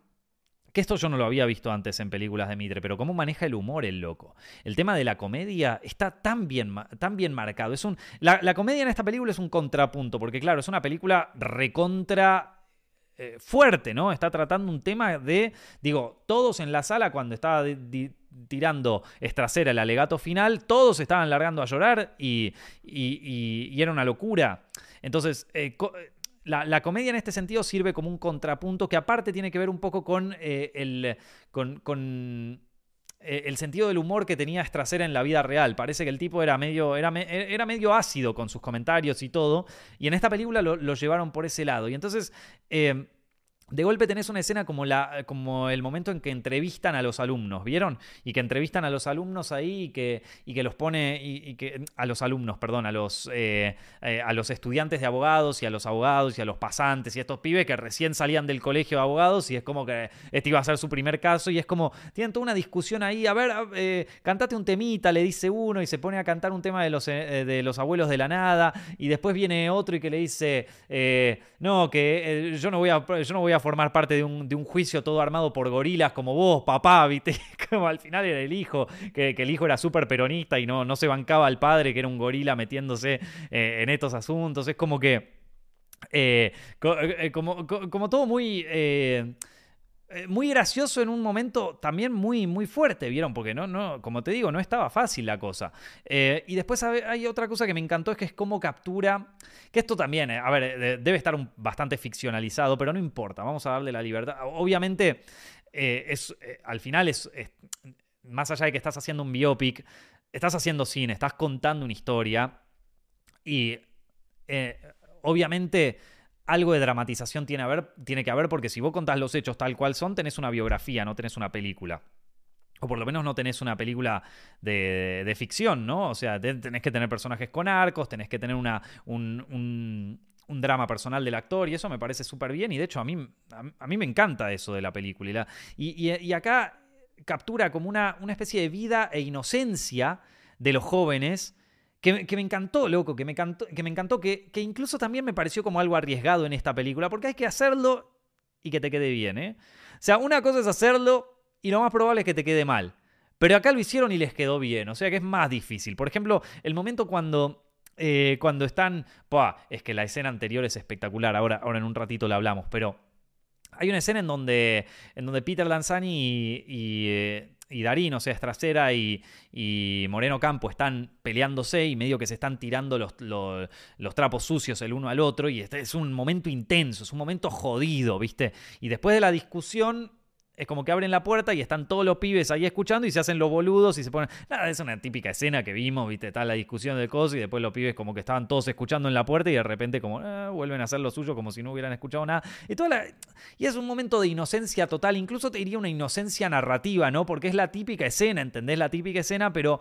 que esto yo no lo había visto antes en películas de Mitre, pero cómo maneja el humor el loco. El tema de la comedia está tan bien, tan bien marcado. Es un, la, comedia en esta película es un contrapunto, porque claro, es una película recontra eh, fuerte, ¿no? Está tratando un tema de, digo, todos en la sala cuando estaba tirando Estracera el alegato final, todos estaban largando a llorar y, era una locura. Entonces, eh, la, comedia en este sentido sirve como un contrapunto que aparte tiene que ver un poco con el... con eh, el sentido del humor que tenía Strasera en la vida real. Parece que el tipo era medio, era, era medio ácido con sus comentarios y todo. Y en esta película lo, llevaron por ese lado. Y entonces eh, de golpe tenés una escena como, la, como el momento en que entrevistan a los alumnos, ¿vieron? Y que entrevistan a los alumnos ahí y que, y que los pone, y, que, a los alumnos, perdón, a los, eh, eh, a los estudiantes de abogados y a los abogados y a los pasantes y a estos pibes que recién salían del colegio de abogados y es como que este iba a ser su primer caso y es como, tienen toda una discusión ahí, a ver, eh, cantate un temita, le dice uno y se pone a cantar un tema de los, de los abuelos de la nada y después viene otro y que le dice, no, que yo no voy a... Yo no voy a formar parte de un, juicio todo armado por gorilas como vos, papá, ¿viste? Como al final era el hijo, que, el hijo era súper peronista y no, no se bancaba al padre, que era un gorila metiéndose eh, en estos asuntos. Es como que. Eh, eh, como, como, todo muy. Muy gracioso en un momento también muy, muy fuerte, ¿vieron? Porque no, no, como te digo, no estaba fácil la cosa. y después hay otra cosa que me encantó, es que es cómo captura que esto también, eh, a ver, eh, debe estar bastante ficcionalizado, pero no importa, vamos a darle la libertad. Obviamente, eh, es, al final es, más allá de que estás haciendo un biopic, estás haciendo cine, estás contando una historia y obviamente algo de dramatización tiene, que haber porque si vos contás los hechos tal cual son, tenés una biografía, no tenés una película. O por lo menos no tenés una película de, ficción, ¿no? O sea, tenés que tener personajes con arcos, tenés que tener una, un, drama personal del actor y eso me parece súper bien y de hecho a mí, a, mí me encanta eso de la película. Y, y, acá captura como una, una, especie de vida e inocencia de los jóvenes que, me encantó, loco, que me encantó, que, me encantó que, que incluso también me pareció como algo arriesgado en esta película porque hay que hacerlo y que te quede bien, ¿eh? O sea, una cosa es hacerlo y lo más probable es que te quede mal. Pero acá lo hicieron y les quedó bien, o sea que es más difícil. Por ejemplo, el momento cuando, eh, cuando están... es que la escena anterior es espectacular, ahora, ahora en un ratito la hablamos, pero hay una escena en donde, en donde Peter Lanzani y, eh, y, Darín, o sea, Estracera y, y, Moreno Campo están peleándose y medio que se están tirando los, los, los, trapos sucios el uno al otro y este es un momento intenso, es un momento jodido, ¿viste? Y después de la discusión es como que abren la puerta y están todos los pibes ahí escuchando y se hacen los boludos y se ponen. Nada, es una típica escena que vimos, viste, está la discusión del coso y después los pibes como que estaban todos escuchando en la puerta y de repente como ah, vuelven a hacer lo suyo como si no hubieran escuchado nada. Y, toda y es un momento de inocencia total, incluso te diría una inocencia narrativa, ¿no? Porque es la típica escena, ¿entendés? La típica escena, pero.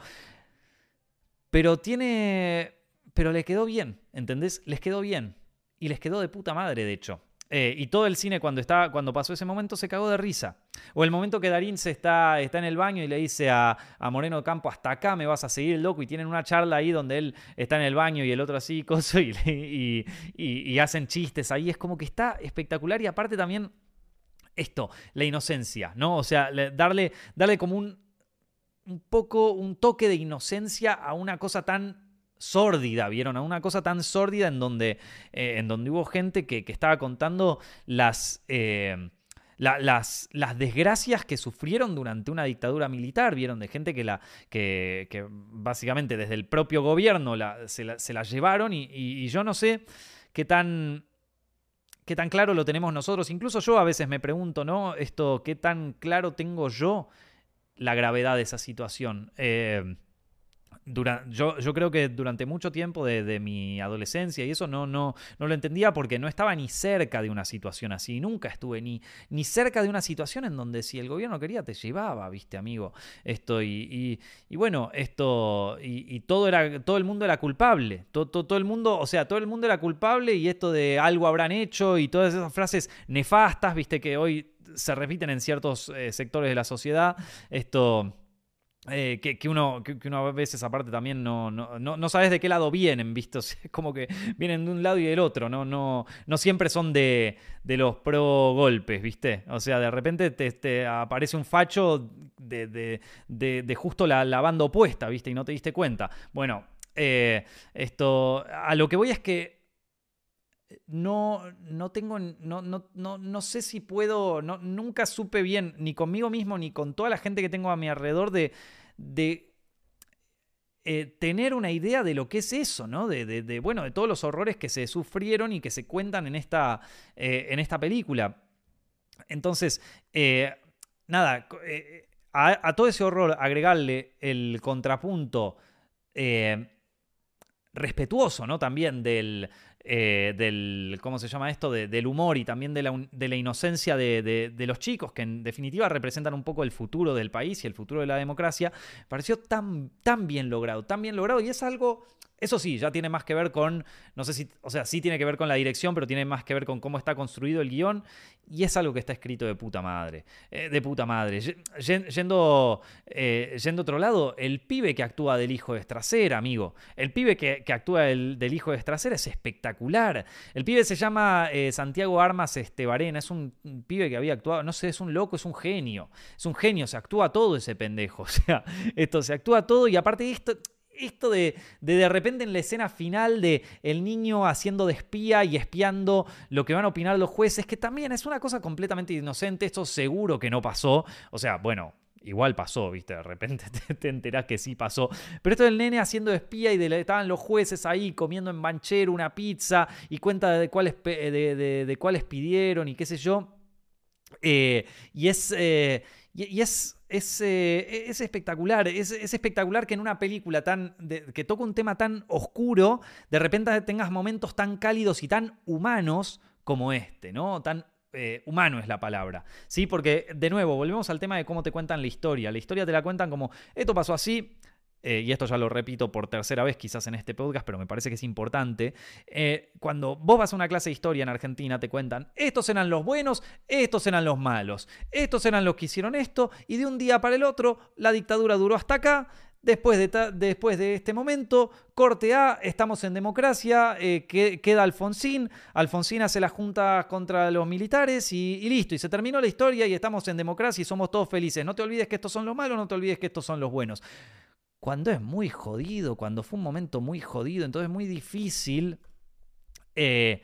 Pero tiene. Pero le quedó bien, ¿entendés? Les quedó bien. Y les quedó de puta madre, de hecho. Eh, y todo el cine cuando, estaba, cuando pasó ese momento se cagó de risa. O el momento que Darín se está, está en el baño y le dice a, Moreno Campo, hasta acá me vas a seguir, loco, y tienen una charla ahí donde él está en el baño y el otro así, coso, y, y, hacen chistes ahí. Es como que está espectacular y aparte también esto, la inocencia, ¿no? O sea, darle, darle como un, un poco, un toque de inocencia a una cosa tan sórdida, ¿vieron? A una cosa tan sórdida en donde, eh, en donde hubo gente que, estaba contando las, eh, las, las, desgracias que sufrieron durante una dictadura militar, ¿vieron? De gente que, la, que, básicamente desde el propio gobierno se, la, llevaron y, yo no sé qué tan... ¿Qué tan claro lo tenemos nosotros? Incluso yo a veces me pregunto, ¿no? Esto, ¿qué tan claro tengo yo la gravedad de esa situación? Eh, yo, yo, creo que durante mucho tiempo de, mi adolescencia y eso no, no, no lo entendía porque no estaba ni cerca de una situación así. Nunca estuve ni, ni cerca de una situación en donde si el gobierno quería te llevaba, viste, amigo. Esto y, y, bueno, esto y, todo era, todo el mundo era culpable. Todo, todo, el mundo, o sea, todo el mundo era culpable y esto de algo habrán hecho y todas esas frases nefastas, viste, que hoy se repiten en ciertos eh, sectores de la sociedad. Esto eh, que, uno, que, uno a veces aparte también no, no, no, sabes de qué lado vienen, vistos como que vienen de un lado y del otro, no, no, no siempre son de, de los pro golpes, ¿viste? O sea, de repente te, aparece un facho de, de, de, justo la, la, banda opuesta, ¿viste? Y no te diste cuenta. Bueno, eh, esto, a lo que voy es que no, no tengo, no, no, no, sé si puedo, no, nunca supe bien, ni conmigo mismo, ni con toda la gente que tengo a mi alrededor, de, de eh, tener una idea de lo que es eso, ¿no? De, bueno, de todos los horrores que se sufrieron y que se cuentan en esta, eh, en esta película. Entonces, eh, nada, a, todo ese horror agregarle el contrapunto respetuoso, ¿no? También del, del, ¿cómo se llama esto? del humor y también de la, de la inocencia de, los chicos, que en definitiva representan un poco el futuro del país y el futuro de la democracia, pareció tan, tan bien logrado, tan bien logrado y es algo eso sí, ya tiene más que ver con, no sé si, o sea, sí tiene que ver con la dirección, pero tiene más que ver con cómo está construido el guion y es algo que está escrito de puta madre. Eh, de puta madre. Yendo, eh, yendo otro lado, el pibe que actúa del hijo de Estracera, amigo. El pibe que, actúa del hijo de Estracera es espectacular. El pibe se llama eh, Santiago Armas Estebarena. Es un, pibe que había actuado, no sé, es un loco, es un genio. Es un genio, se actúa todo ese pendejo. O sea, esto se actúa todo y aparte de esto esto de, de, repente en la escena final de el niño haciendo de espía y espiando lo que van a opinar los jueces, que también es una cosa completamente inocente, esto seguro que no pasó. O sea, bueno, igual pasó, ¿viste? De repente te, enterás que sí pasó. Pero esto del nene haciendo de espía y de, estaban los jueces ahí comiendo en banchero una pizza y cuenta de cuáles, de, de, cuáles pidieron y qué sé yo. Eh, y es... Eh, y, es, es, eh, es, espectacular, es, espectacular que en una película tan que toca un tema tan oscuro, de repente tengas momentos tan cálidos y tan humanos como este, ¿no? Tan eh, humano es la palabra, ¿sí? Porque, de nuevo, volvemos al tema de cómo te cuentan la historia. La historia te la cuentan como, esto pasó así, eh, y esto ya lo repito por tercera vez quizás en este podcast, pero me parece que es importante, eh, cuando vos vas a una clase de historia en Argentina te cuentan, estos eran los buenos, estos eran los malos, estos eran los que hicieron esto, y de un día para el otro la dictadura duró hasta acá, Después de, después de, este momento, corte A, estamos en democracia, eh, queda Alfonsín, Alfonsín hace la junta contra los militares y, y, listo, y se terminó la historia y estamos en democracia y somos todos felices. No te olvides que estos son los malos, no te olvides que estos son los buenos cuando es muy jodido, cuando fue un momento muy jodido, entonces es muy difícil eh,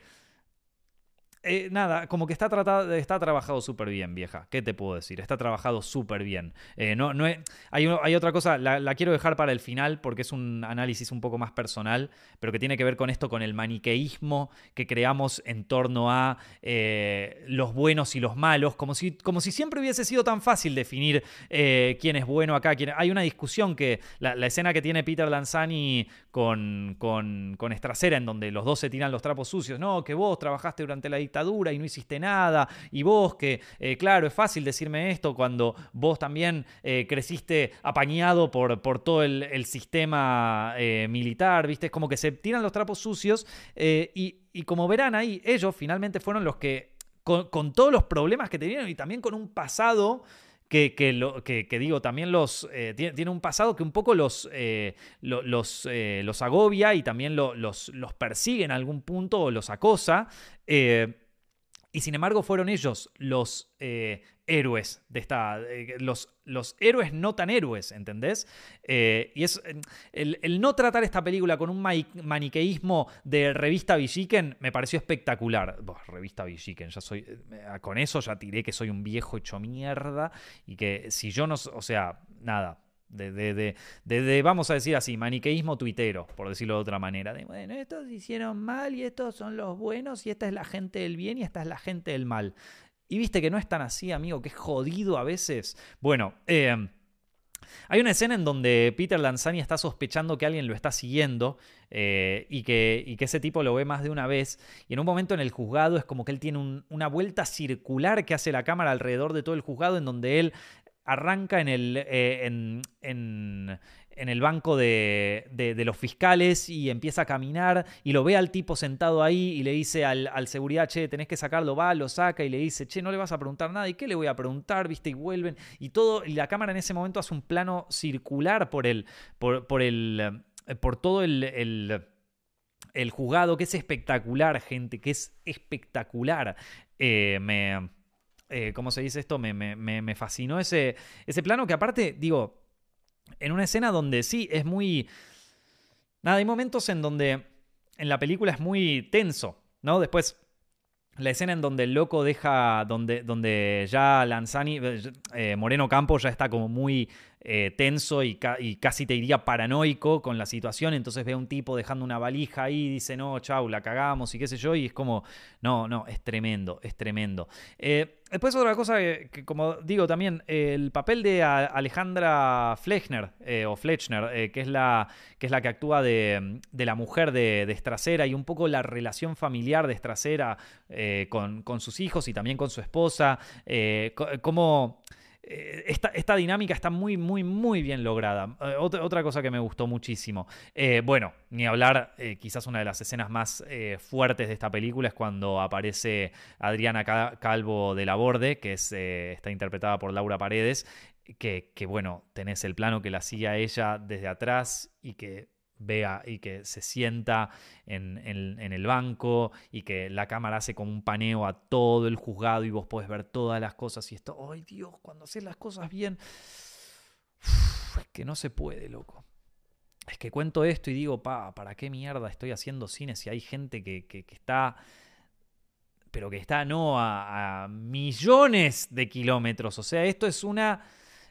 eh, nada, como que está, tratado, está trabajado súper bien, vieja. ¿Qué te puedo decir? Está trabajado súper bien. Eh, no, no hay, hay, otra cosa, la, quiero dejar para el final porque es un análisis un poco más personal, pero que tiene que ver con esto, con el maniqueísmo que creamos en torno a eh, los buenos y los malos, como si, como si siempre hubiese sido tan fácil definir quién es bueno acá. Quién... Hay una discusión que la, escena que tiene Peter Lanzani con, con, con Estracera, en donde los dos se tiran los trapos sucios, no, que vos trabajaste durante la dictadura y no hiciste nada, y vos que, eh, claro, es fácil decirme esto cuando vos también eh, creciste apañado por, por todo el, sistema eh, militar, ¿viste? Es como que se tiran los trapos sucios y, como verán ahí, ellos finalmente fueron los que, con, todos los problemas que tenían y también con un pasado... Que, que, lo, que, digo, también los tiene, un pasado que un poco los, los, los, agobia y también los, los persigue en algún punto o los acosa. Y sin embargo fueron ellos los eh, héroes de esta... Eh, los, los, héroes no tan héroes, ¿entendés? Eh, y es el, no tratar esta película con un maniqueísmo de revista Villiquen me pareció espectacular. revista Villiquen, ya soy... con eso ya tiré que soy un viejo hecho mierda y que si yo no... O sea, nada, de, de, vamos a decir así, maniqueísmo tuitero, por decirlo de otra manera. De, bueno, estos hicieron mal y estos son los buenos y esta es la gente del bien y esta es la gente del mal. Y viste que no es tan así, amigo, que es jodido a veces. Bueno, eh, hay una escena en donde Peter Lanzani está sospechando que alguien lo está siguiendo eh, y, que, y, que, ese tipo lo ve más de una vez. Y en un momento en el juzgado es como que él tiene una vuelta circular que hace la cámara alrededor de todo el juzgado en donde él arranca en el, eh, en, el banco de, los fiscales y empieza a caminar y lo ve al tipo sentado ahí y le dice al, seguridad, che, tenés que sacarlo, va, lo saca y le dice, che, no le vas a preguntar nada, ¿y qué le voy a preguntar? ¿Viste? Y vuelven y todo, y la cámara en ese momento hace un plano circular por el, por, por el, eh, por todo el, el el juzgado, que es espectacular, gente, que es espectacular. Eh, me, eh, ¿cómo se dice esto? Me, fascinó ese, plano que aparte, digo, en una escena donde sí, es muy... Nada, hay momentos en donde en la película es muy tenso. ¿no? Después la escena en donde el loco deja, donde, donde ya Lanzani, eh, Moreno Campo ya está como muy eh, tenso y, casi te diría paranoico con la situación, entonces ve a un tipo dejando una valija ahí y dice, no, chau, la cagamos y qué sé yo, y es como, no, no, es tremendo, es tremendo. Eh, después otra cosa que, como digo también, el papel de Alejandra Flechner, eh, o Flechner, que, es la, que es la que actúa de, la mujer de, de y un poco la relación familiar de Estracera con, con, sus hijos y también con su esposa, como eh, esta, dinámica está muy, muy, muy bien lograda. Eh, otra, cosa que me gustó muchísimo. Eh, bueno, ni hablar, quizás una de las escenas más fuertes de esta película es cuando aparece Adriana Calvo de la Borde, que es, está interpretada por Laura Paredes, que, que, bueno, tenés el plano que la sigue a ella desde atrás y que vea y que se sienta en, el banco y que la cámara hace como un paneo a todo el juzgado y vos podés ver todas las cosas y esto, ay Dios, cuando haces las cosas bien, es que no se puede, loco. Es que cuento esto y digo, pa, ¿para qué mierda estoy haciendo cine si hay gente que, que, está pero que está no a, millones de kilómetros. O sea, esto es una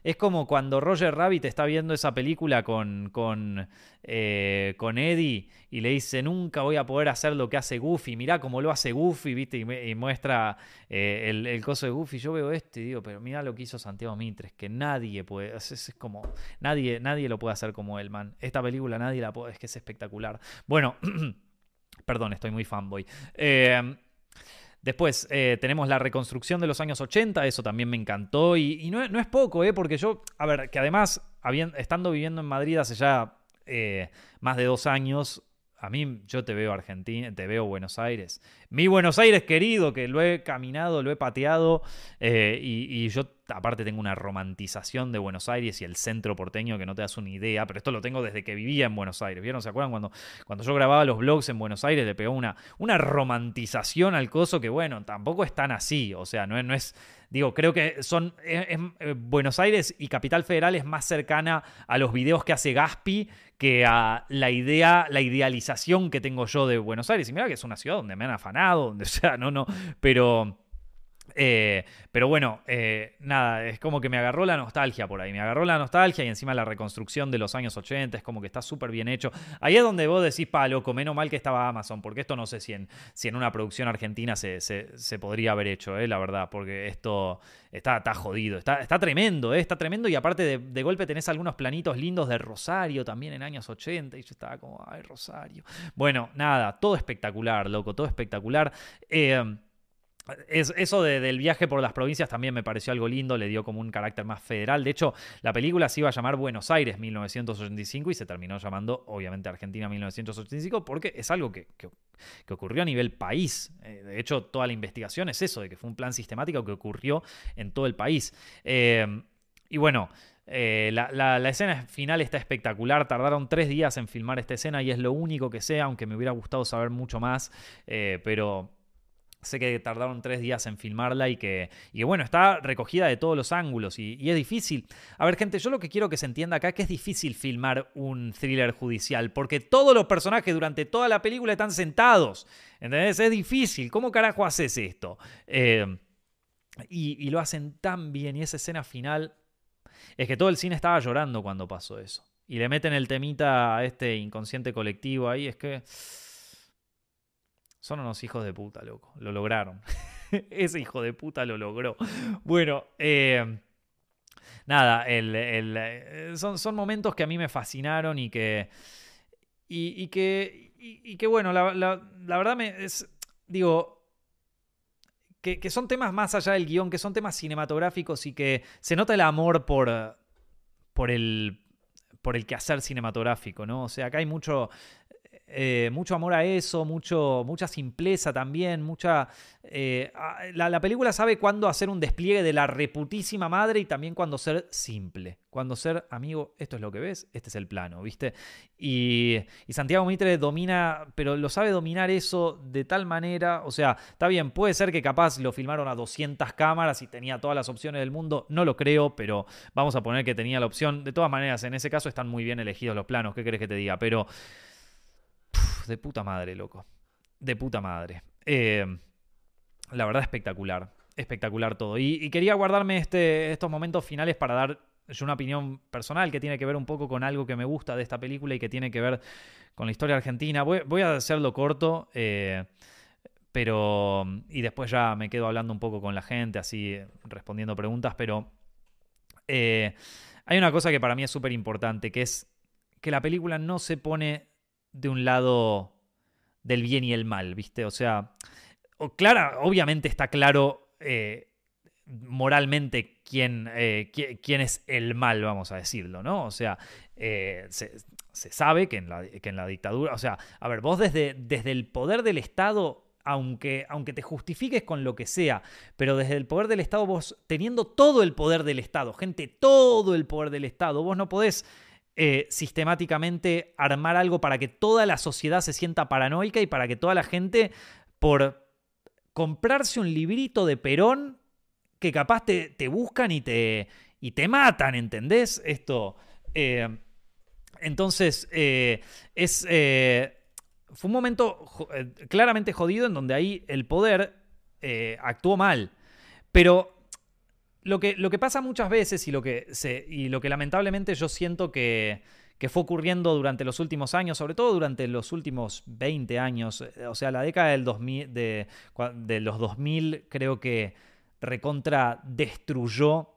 es como cuando Roger Rabbit está viendo esa película con, con, eh, con Eddie y le dice, nunca voy a poder hacer lo que hace Goofy, mirá cómo lo hace Goofy, ¿viste? Y, muestra eh, el, el, coso de Goofy. Yo veo esto y digo, pero mira lo que hizo Santiago Mitres, que nadie puede, es, es, como, nadie, nadie lo puede hacer como él, man. Esta película nadie la puede, es que es espectacular. Bueno, perdón, estoy muy fanboy. Eh, Después eh, tenemos la reconstrucción de los años 80, eso también me encantó. Y, no, es poco, ¿eh? porque yo, a ver, que además, estando viviendo en Madrid hace ya eh, más de dos años, a mí yo te veo Argentina, te veo Buenos Aires. Mi Buenos Aires querido, que lo he caminado, lo he pateado eh, y, yo aparte tengo una romantización de Buenos Aires y el centro porteño que no te das una idea, pero esto lo tengo desde que vivía en Buenos Aires. ¿Vieron? ¿Se acuerdan cuando, cuando yo grababa los blogs en Buenos Aires? Le pegó una, una romantización al coso que bueno, tampoco es tan así. O sea, no, no es Digo, creo que son. Eh, Buenos Aires y Capital Federal es más cercana a los videos que hace Gaspi que a la idea, la idealización que tengo yo de Buenos Aires. Y mira que es una ciudad donde me han afanado, donde sea, no, no. Pero. Eh, pero bueno, eh, nada, es como que me agarró la nostalgia por ahí. Me agarró la nostalgia y encima la reconstrucción de los años 80 es como que está súper bien hecho. Ahí es donde vos decís, pa, loco, menos mal que estaba Amazon, porque esto no sé si en, una producción argentina se, se, podría haber hecho, eh, la verdad, porque esto está, está jodido, está, está tremendo, eh, está tremendo y aparte de, de, golpe tenés algunos planitos lindos de Rosario también en años 80 y yo estaba como, ay, Rosario. Bueno, nada, todo espectacular, loco, todo espectacular. Eh, eso del viaje por las provincias también me pareció algo lindo, le dio como un carácter más federal. De hecho, la película se iba a llamar Buenos Aires 1985 y se terminó llamando, obviamente, Argentina 1985 porque es algo que, ocurrió a nivel país. Eh, de hecho, toda la investigación es eso, de que fue un plan sistemático que ocurrió en todo el país. Eh, y bueno, eh, la, escena final está espectacular. Tardaron tres días en filmar esta escena y es lo único que sé, aunque me hubiera gustado saber mucho más. pero Sé que tardaron tres días en filmarla y que, y bueno, está recogida de todos los ángulos y, es difícil. A ver, gente, yo lo que quiero que se entienda acá es que es difícil filmar un thriller judicial porque todos los personajes durante toda la película están sentados. ¿Entendés? Es difícil. ¿Cómo carajo haces esto? Eh, y, y lo hacen tan bien y esa escena final es que todo el cine estaba llorando cuando pasó eso. Y le meten el temita a este inconsciente colectivo ahí. Es que son unos hijos de puta, loco. Lo lograron. Ese hijo de puta lo logró. Bueno, eh, nada, eh, son, son, momentos que a mí me fascinaron y que. Y, que. Y, que bueno, la, verdad me. Es, digo. Que, que, son temas más allá del guion, que son temas cinematográficos y que se nota el amor por. por el. por el quehacer cinematográfico, ¿no? O sea, acá hay mucho. Eh, mucho amor a eso, mucho, mucha simpleza también, mucha... Eh, la, película sabe cuándo hacer un despliegue de la reputísima madre y también cuándo ser simple, cuándo ser, amigo, esto es lo que ves, este es el plano, ¿viste? Y, Santiago Mitre domina, pero lo sabe dominar eso de tal manera, o sea, está bien, puede ser que capaz lo filmaron a 200 cámaras y tenía todas las opciones del mundo, no lo creo, pero vamos a poner que tenía la opción, de todas maneras, en ese caso están muy bien elegidos los planos, ¿qué crees que te diga? Pero de puta madre, loco. De puta madre. Eh, la verdad, espectacular. Espectacular todo. Y, quería guardarme este, estos momentos finales para dar una opinión personal que tiene que ver un poco con algo que me gusta de esta película y que tiene que ver con la historia argentina. Voy, a hacerlo corto, eh, pero. Y después ya me quedo hablando un poco con la gente, así respondiendo preguntas, pero. Eh, hay una cosa que para mí es súper importante, que es que la película no se pone de un lado del bien y el mal, ¿viste? O sea, clara, obviamente está claro eh, moralmente quién, quién, es el mal, vamos a decirlo, ¿no? O sea, se, se sabe que en, la, que en la dictadura, o sea, a ver, vos desde, desde el poder del Estado aunque, aunque, te justifiques con lo que sea, pero desde el poder del Estado, vos teniendo todo el poder del Estado, gente, todo el poder del Estado, vos no podés eh, sistemáticamente armar algo para que toda la sociedad se sienta paranoica y para que toda la gente, por comprarse un librito de Perón, que capaz te, te buscan y te, y te matan, ¿entendés? Esto... Eh, entonces, eh, es, eh, fue un momento claramente jodido en donde ahí el poder actuó mal. Pero lo que, lo que pasa muchas veces y lo que, se, y lo que lamentablemente yo siento que, que fue ocurriendo durante los últimos años, sobre todo durante los últimos 20 años, o sea, la década del 2000, de, de los 2000 creo que recontra destruyó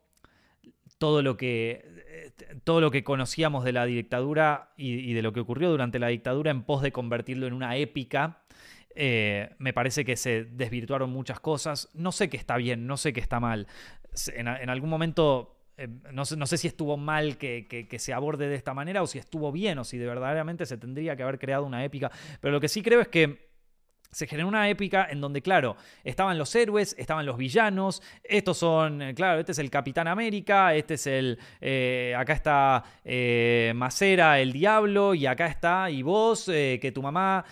todo lo que, eh, todo lo que conocíamos de la dictadura y, de lo que ocurrió durante la dictadura en pos de convertirlo en una épica. Eh, me parece que se desvirtuaron muchas cosas. No sé qué está bien, no sé qué está mal. En, algún momento eh, no, sé, no, sé, si estuvo mal que, que, se aborde de esta manera o si estuvo bien o si de verdaderamente se tendría que haber creado una épica. Pero lo que sí creo es que se generó una épica en donde, claro, estaban los héroes, estaban los villanos, estos son, eh, claro, este es el Capitán América, este es el, eh, acá está Macera, el diablo, y acá está, y vos, que tu mamá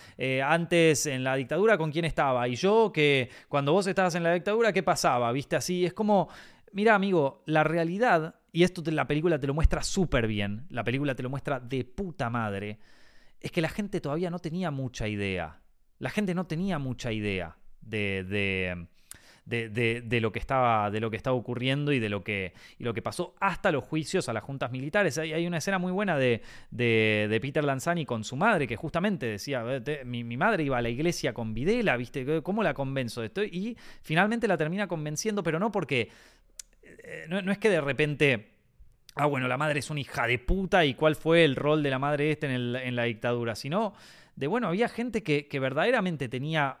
antes en la dictadura, ¿con quién estaba? Y yo, que cuando vos estabas en la dictadura, ¿qué pasaba? ¿Viste así? Es como, mira amigo, la realidad, y esto la película te lo muestra súper bien, la película te lo muestra de puta madre, es que la gente todavía no tenía mucha idea la gente no tenía mucha idea de, de, lo, que estaba, de lo que estaba ocurriendo y de lo que, y lo que pasó hasta los juicios a las juntas militares. Hay, hay una escena muy buena de, Peter Lanzani con su madre que justamente decía, mi, madre iba a la iglesia con Videla, ¿viste? ¿Cómo la convenzo de esto? Y finalmente la termina convenciendo, pero no porque... Eh, no, es que de repente... Ah, bueno, la madre es una hija de puta y cuál fue el rol de la madre este en, la dictadura, sino de, bueno, había gente que, verdaderamente tenía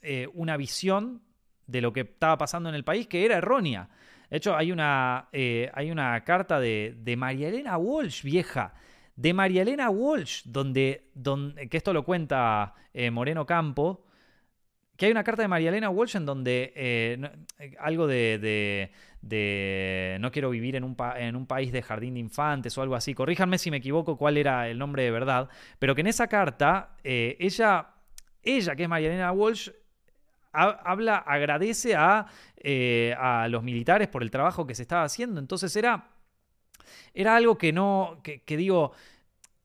eh, una visión de lo que estaba pasando en el país que era errónea. De hecho, hay una, eh, hay una carta de, de, María Elena Walsh, vieja, de María Elena Walsh, donde, donde que esto lo cuenta Moreno Campo, que hay una carta de María Elena Walsh en donde algo de no quiero vivir en un, en un, país de jardín de infantes o algo así. Corríjanme si me equivoco cuál era el nombre de verdad, pero que en esa carta eh, ella, ella, que es Mariana Walsh, habla, agradece a, eh, a, los militares por el trabajo que se estaba haciendo. Entonces era, era algo que no, que, digo,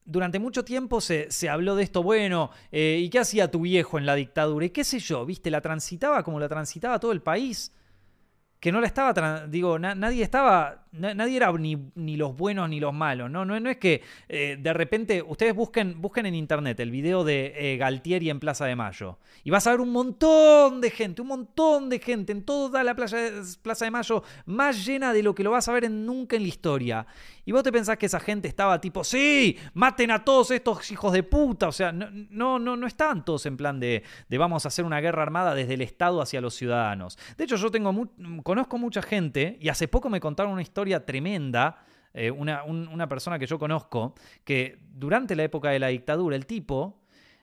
durante mucho tiempo se, se, habló de esto, bueno, eh, ¿y qué hacía tu viejo en la dictadura? Y qué sé yo, viste, la transitaba como la transitaba todo el país que no la estaba, digo, nadie estaba, nadie era ni, ni, los buenos ni los malos, ¿no? No, no es que eh, de repente, ustedes busquen, busquen en internet el video de eh, Galtieri en Plaza de Mayo y vas a ver un montón de gente, un montón de gente en toda la playa, Plaza de Mayo, más llena de lo que lo vas a ver nunca en la historia. Y vos te pensás que esa gente estaba tipo, sí, maten a todos estos hijos de puta, o sea, no, no, no, no estaban todos en plan de, de vamos a hacer una guerra armada desde el Estado hacia los ciudadanos. De hecho, yo tengo conozco mucha gente y hace poco me contaron una historia tremenda. Eh, una, persona que yo conozco, que durante la época de la dictadura, el tipo,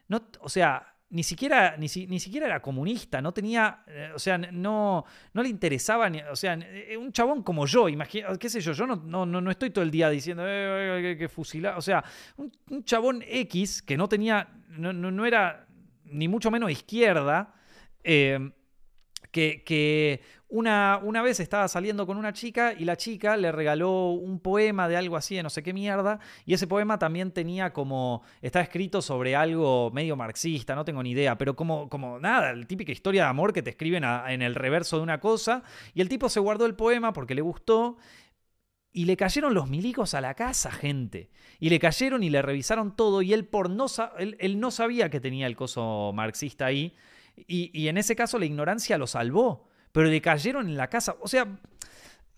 no, o sea, ni siquiera, ni, ni siquiera era comunista, no tenía, eh, o sea, no, no le interesaba, ni, o sea, eh, un chabón como yo, imagina, qué sé yo, yo no, no, no estoy todo el día diciendo que, fusilar, o sea, un, chabón X que no tenía, no, no, era ni mucho menos izquierda, que, que una, una vez estaba saliendo con una chica y la chica le regaló un poema de algo así, de no sé qué mierda, y ese poema también tenía como, está escrito sobre algo medio marxista, no tengo ni idea, pero como, como nada, la típica historia de amor que te escriben en el reverso de una cosa, y el tipo se guardó el poema porque le gustó, y le cayeron los milicos a la casa, gente. Y le cayeron y le revisaron todo. Y él, por no, él, no sabía que tenía el coso marxista ahí. Y, en ese caso la ignorancia lo salvó. Pero le cayeron en la casa. O sea,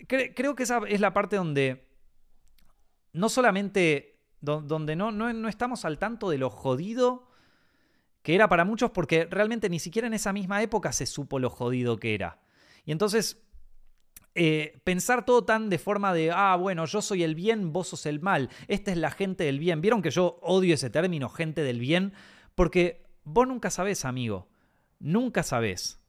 creo que esa es la parte donde no solamente, donde no, no, estamos al tanto de lo jodido que era para muchos, porque realmente ni siquiera en esa misma época se supo lo jodido que era. Y entonces eh, pensar todo tan de forma de, ah, bueno, yo soy el bien, vos sos el mal, esta es la gente del bien. Vieron que yo odio ese término, gente del bien, porque vos nunca sabés, amigo, nunca sabés.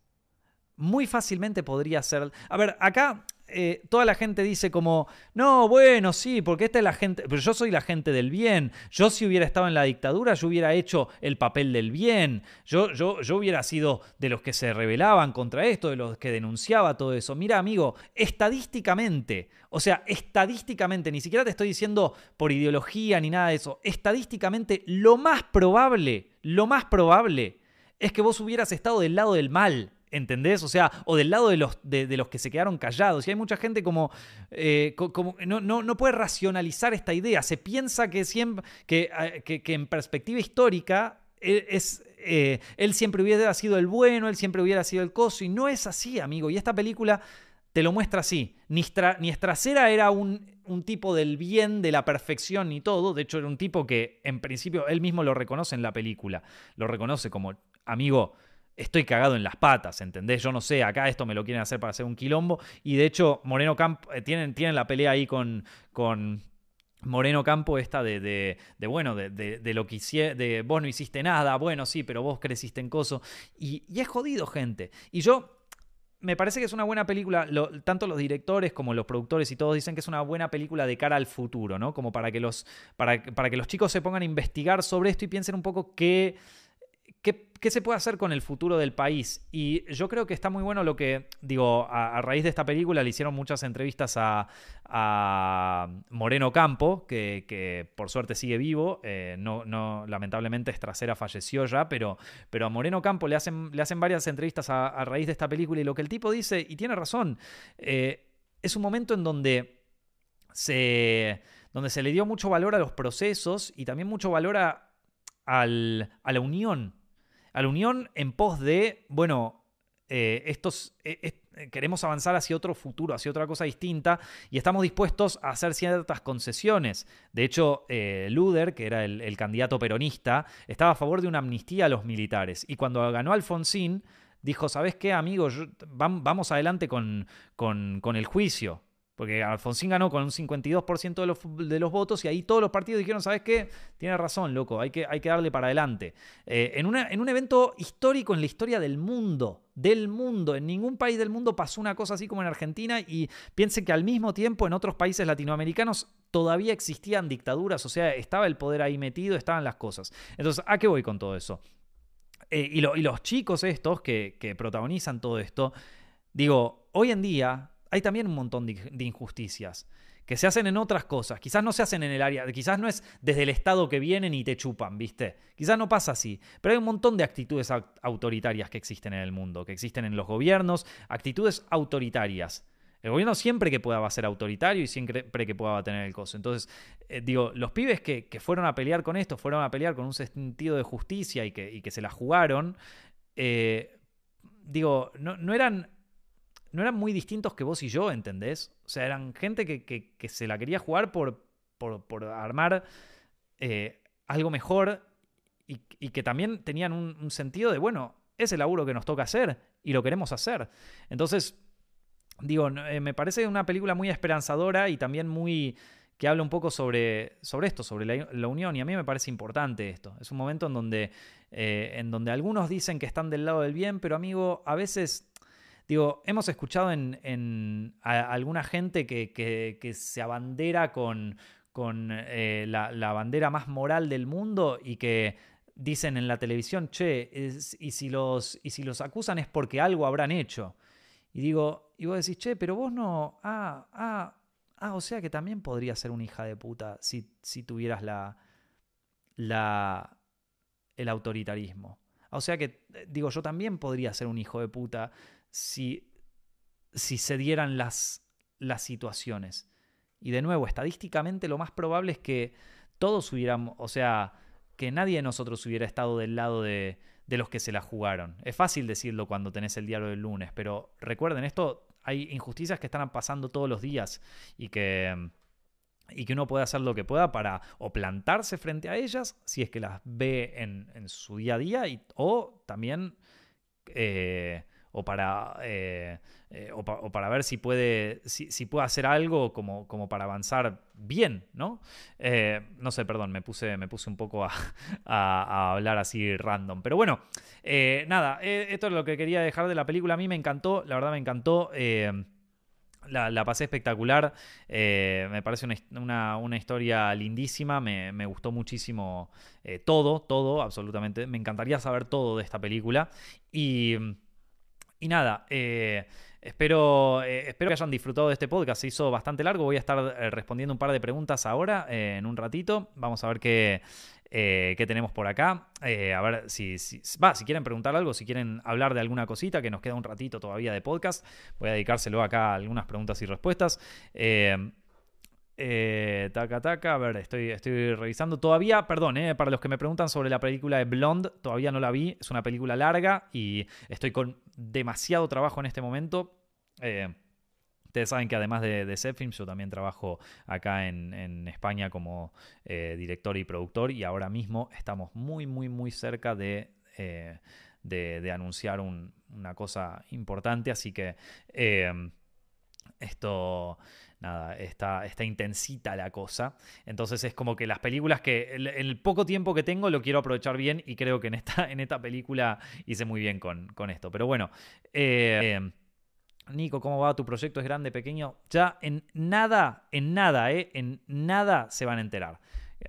Muy fácilmente podría ser... A ver, acá eh, toda la gente dice como, no, bueno, sí, porque esta es la gente, pero yo soy la gente del bien. Yo si hubiera estado en la dictadura, yo hubiera hecho el papel del bien. Yo, yo, yo hubiera sido de los que se rebelaban contra esto, de los que denunciaba todo eso. Mira, amigo, estadísticamente, o sea, estadísticamente, ni siquiera te estoy diciendo por ideología ni nada de eso, estadísticamente lo más probable, lo más probable es que vos hubieras estado del lado del mal. ¿Entendés? O sea, o del lado de los, de, los que se quedaron callados. Y hay mucha gente como, eh, como no, no, puede racionalizar esta idea. Se piensa que, siempre, que, eh, que, en perspectiva histórica e, es, eh, él siempre hubiera sido el bueno, él siempre hubiera sido el coso. Y no es así, amigo. Y esta película te lo muestra así. Ni, ni Estracera era un, un tipo del bien, de la perfección y todo. De hecho, era un tipo que en principio él mismo lo reconoce en la película. Lo reconoce como amigo estoy cagado en las patas, ¿entendés? Yo no sé, acá esto me lo quieren hacer para hacer un quilombo. Y de hecho, Moreno Campo, eh, tienen, tienen la pelea ahí con, con Moreno Campo esta de, de, bueno, de, de, lo que hiciste, de vos no hiciste nada, bueno, sí, pero vos creciste en coso. Y, y es jodido, gente. Y yo... Me parece que es una buena película, tanto los directores como los productores y todos dicen que es una buena película de cara al futuro, ¿no? Como para que los, para, para que los chicos se pongan a investigar sobre esto y piensen un poco qué, ¿Qué, se puede hacer con el futuro del país? Y yo creo que está muy bueno lo que, digo, a, raíz de esta película le hicieron muchas entrevistas a, Moreno Campo, que, por suerte sigue vivo, eh, no, no, lamentablemente Estracera falleció ya, pero, pero a Moreno Campo le hacen, le hacen varias entrevistas a, raíz de esta película y lo que el tipo dice, y tiene razón, eh, es un momento en donde se, donde se le dio mucho valor a los procesos y también mucho valor a, a la unión a la Unión en pos de, bueno, eh, estos, eh, eh, queremos avanzar hacia otro futuro, hacia otra cosa distinta, y estamos dispuestos a hacer ciertas concesiones. De hecho, Luder, que era el, candidato peronista, estaba a favor de una amnistía a los militares, y cuando ganó Alfonsín, dijo, ¿sabes qué, amigo? vamos adelante con, con, con el juicio. Porque Alfonsín ganó con un 52% de los, de los, votos y ahí todos los partidos dijeron, ¿sabes qué? Tiene razón, loco, hay que, hay que darle para adelante. Eh, en, en, un evento histórico en la historia del mundo, del mundo, en ningún país del mundo pasó una cosa así como en Argentina y piensen que al mismo tiempo en otros países latinoamericanos todavía existían dictaduras, o sea, estaba el poder ahí metido, estaban las cosas. Entonces, ¿a qué voy con todo eso? Eh, y, los chicos estos que protagonizan todo esto, digo, hoy en día hay también un montón de, injusticias que se hacen en otras cosas. Quizás no se hacen en el área, quizás no es desde el Estado que vienen y te chupan, ¿viste? Quizás no pasa así, pero hay un montón de actitudes autoritarias que existen en el mundo, que existen en los gobiernos, actitudes autoritarias. El gobierno siempre que pueda va a ser autoritario y siempre que pueda va a tener el coso. Entonces, eh, digo, los pibes que, fueron a pelear con esto, fueron a pelear con un sentido de justicia y que, se la jugaron, eh, digo, no eran no eran muy distintos que vos y yo, ¿entendés? O sea, eran gente que, se la quería jugar por, por, armar eh, algo mejor y, que también tenían un, sentido de, bueno, es el laburo que nos toca hacer y lo queremos hacer. Entonces, digo, eh, me parece una película muy esperanzadora y también muy que habla un poco sobre, sobre esto, sobre la, unión, y a mí me parece importante esto. Es un momento en donde, eh, en donde algunos dicen que están del lado del bien, pero amigo, a veces Digo, hemos escuchado en, alguna gente que, se abandera con, con eh, la, bandera más moral del mundo y que dicen en la televisión, che, y, si los, y si los acusan es porque algo habrán hecho. Y digo, y vos decís, che, pero vos no, ah, ah, ah, o sea que también podría ser una hija de puta si, si tuvieras la, la, el autoritarismo. O sea que, eh, digo, yo también podría ser un hijo de puta si, si se dieran las, las situaciones. Y de nuevo, estadísticamente lo más probable es que todos hubiéramos, o sea, que nadie de nosotros hubiera estado del lado de, de los que se la jugaron. Es fácil decirlo cuando tenés el diario del lunes, pero recuerden, esto hay injusticias que están pasando todos los días y que, y que uno puede hacer lo que pueda para o plantarse frente a ellas, si es que las ve en, su día a día, y, o también... Eh, o para, eh, eh, o, para ver si puede, si, puede hacer algo como, como, para avanzar bien, ¿no? Eh, no sé, perdón, me puse, me puse un poco a, hablar así random. Pero bueno, nada, esto es lo que quería dejar de la película. A mí me encantó, la verdad me encantó. La, pasé espectacular, me parece una, historia lindísima, me, me gustó muchísimo todo, todo, absolutamente, me encantaría saber todo de esta película y y nada, eh, espero, eh, espero que hayan disfrutado de este podcast. Se hizo bastante largo. Voy a estar eh, respondiendo un par de preguntas ahora, en un ratito. Vamos a ver qué, qué tenemos por acá. a ver si, si, va, si quieren preguntar algo, si quieren hablar de alguna cosita, que nos queda un ratito todavía de podcast. Voy a dedicárselo acá a algunas preguntas y respuestas. Taca, taca. A ver, estoy, estoy revisando. Todavía, perdón, para los que me preguntan sobre la película de Blonde, todavía no la vi. Es una película larga y estoy con demasiado trabajo en este momento. Eh, ustedes saben que además de, de yo también trabajo acá en, España como eh, director y productor y ahora mismo estamos muy, muy, muy cerca de, de, anunciar una cosa importante. Así que esto nada, está, está intensita la cosa. Entonces es como que las películas que el, poco tiempo que tengo lo quiero aprovechar bien y creo que en esta, en esta película hice muy bien con, con esto. Pero bueno, eh, Nico, ¿cómo va? ¿Tu proyecto es grande, pequeño? Ya en nada, en nada, eh, en nada se van a enterar.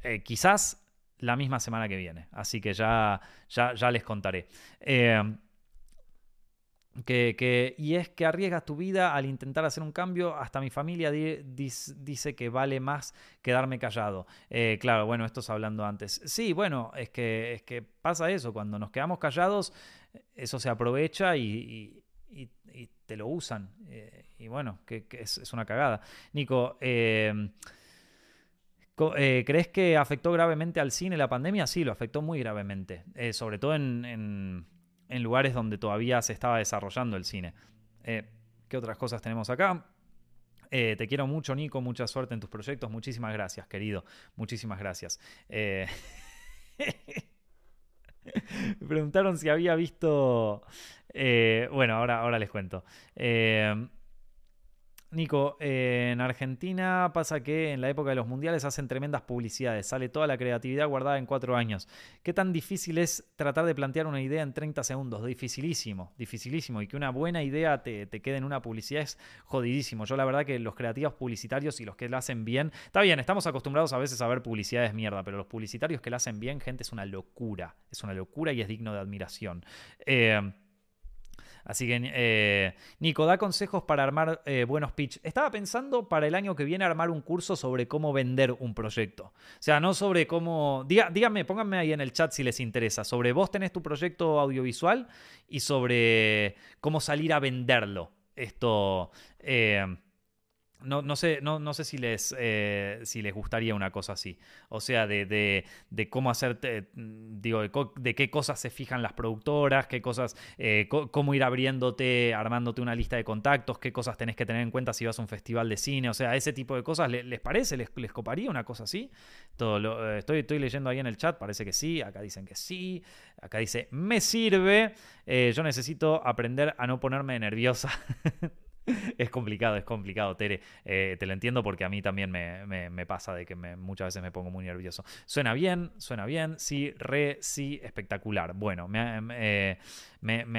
Eh, quizás la misma semana que viene. Así que ya, ya, ya les contaré. Eh, que, y es que arriesgas tu vida al intentar hacer un cambio. Hasta mi familia dice que vale más quedarme callado. Eh, claro, bueno, esto es hablando antes. Sí, bueno, es que, es que pasa eso. Cuando nos quedamos callados, eso se aprovecha y, te lo usan. Eh, y bueno, que, es, una cagada. Nico, eh, ¿crees que afectó gravemente al cine la pandemia? Sí, lo afectó muy gravemente. sobre todo en lugares donde todavía se estaba desarrollando el cine. Eh, ¿Qué otras cosas tenemos acá? Eh, te quiero mucho, Nico. Mucha suerte en tus proyectos. Muchísimas gracias, querido. Muchísimas gracias. Eh, preguntaron si había visto. bueno, ahora, ahora les cuento. Nico, en Argentina pasa que en la época de los mundiales hacen tremendas publicidades, sale toda la creatividad guardada en cuatro años. ¿Qué tan difícil es tratar de plantear una idea en 30 segundos? Dificilísimo, dificilísimo. Y que una buena idea te, quede en una publicidad es jodidísimo. Yo la verdad que los creativos publicitarios y los que la hacen bien, está bien, estamos acostumbrados a veces a ver publicidades mierda, pero los publicitarios que la hacen bien, gente, es una locura. Es una locura y es digno de admiración. Eh, Así que, eh, Nico, da consejos para armar eh, buenos pitch. Estaba pensando para el año que viene armar un curso sobre cómo vender un proyecto. O sea, no sobre cómo... díganme, pónganme ahí en el chat si les interesa. Sobre vos tenés tu proyecto audiovisual y sobre cómo salir a venderlo. Esto... Eh, no, no, sé, no, no sé si les, eh, si les gustaría una cosa así. O sea, de, de, cómo hacerte, digo, de, qué cosas se fijan las productoras, qué cosas, eh, cómo ir abriéndote, armándote una lista de contactos, qué cosas tenés que tener en cuenta si vas a un festival de cine. O sea, ese tipo de cosas, ¿les, parece? ¿Les, ¿Les, coparía una cosa así? Todo lo, eh, estoy, estoy leyendo ahí en el chat, parece que sí. Acá dicen que sí. Acá dice, me sirve. yo necesito aprender a no ponerme nerviosa. es complicado, es complicado, Tere. Eh, te lo entiendo porque a mí también me, pasa de que muchas veces me pongo muy nervioso. Suena bien, suena bien, sí, re, sí, espectacular. Bueno, me,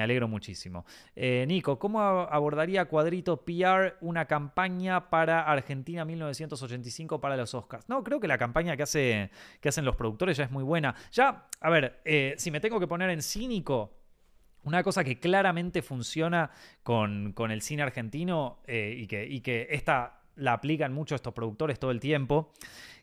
alegro muchísimo. Eh, Nico, ¿cómo abordaría Cuadrito PR una campaña para Argentina 1985 para los Oscars? No, creo que la campaña que, hace, que hacen los productores ya es muy buena. Ya, a ver, eh, si me tengo que poner en cínico, una cosa que claramente funciona con, el cine argentino eh, y, que, y que esta la aplican mucho estos productores todo el tiempo,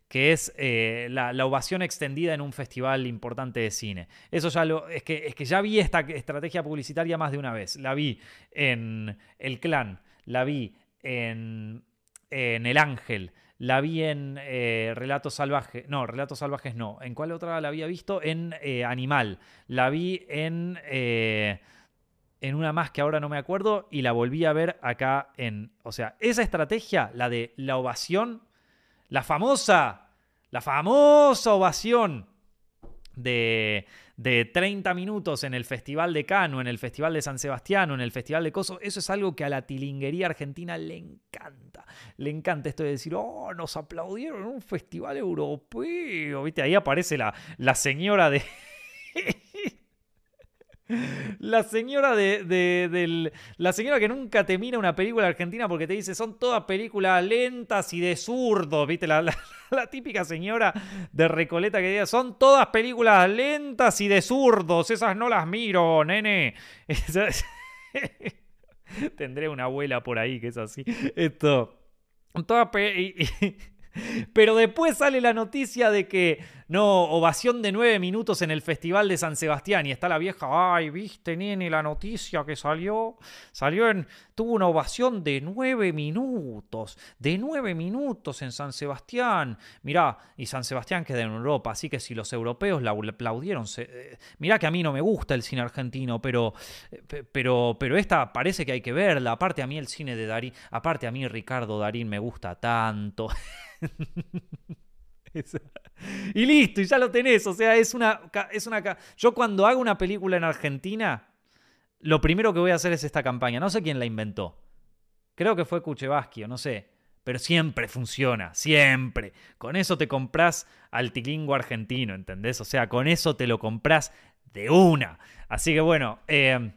que es eh, la, ovación extendida en un festival importante de cine. Eso ya lo. Es que, es que ya vi esta estrategia publicitaria más de una vez. La vi en El Clan, la vi en, en El Ángel, la vi en eh, Relatos Salvajes. No, Relatos Salvajes no. ¿En cuál otra la había visto? En eh, Animal. La vi en. en una más que ahora no me acuerdo. Y la volví a ver acá en. O sea, esa estrategia, la de la ovación la famosa, la famosa ovación de, de 30 minutos en el Festival de Cano, en el Festival de San Sebastián, en el Festival de Coso, eso es algo que a la tilinguería argentina le encanta. Le encanta esto de decir, oh, nos aplaudieron en un festival europeo. ¿Viste? Ahí aparece la, la señora de. La señora de, la señora que nunca te mira una película argentina porque te dice son todas películas lentas y de zurdo, ¿viste? La, típica señora de Recoleta que dice son todas películas lentas y de zurdos, esas no las miro, nene. Tendré una abuela por ahí que es así. Esto. Pero después sale la noticia de que, no, ovación de nueve minutos en el Festival de San Sebastián. Y está la vieja, ay, viste, nene, la noticia que salió. Salió en. Tuvo una ovación de nueve minutos. De nueve minutos en San Sebastián. Mirá, y San Sebastián queda en Europa. Así que si los europeos la aplaudieron. Eh, mirá que a mí no me gusta el cine argentino, pero, eh, pero, pero esta parece que hay que verla. Aparte, a mí el cine de Darín. Aparte, a mí Ricardo Darín me gusta tanto. y listo, y ya lo tenés. O sea, es una, es una. Yo cuando hago una película en Argentina, lo primero que voy a hacer es esta campaña. No sé quién la inventó. Creo que fue Kuchevaski, no sé. Pero siempre funciona, siempre. Con eso te compras altilingo argentino, ¿entendés? O sea, con eso te lo compras de una. Así que bueno, eh,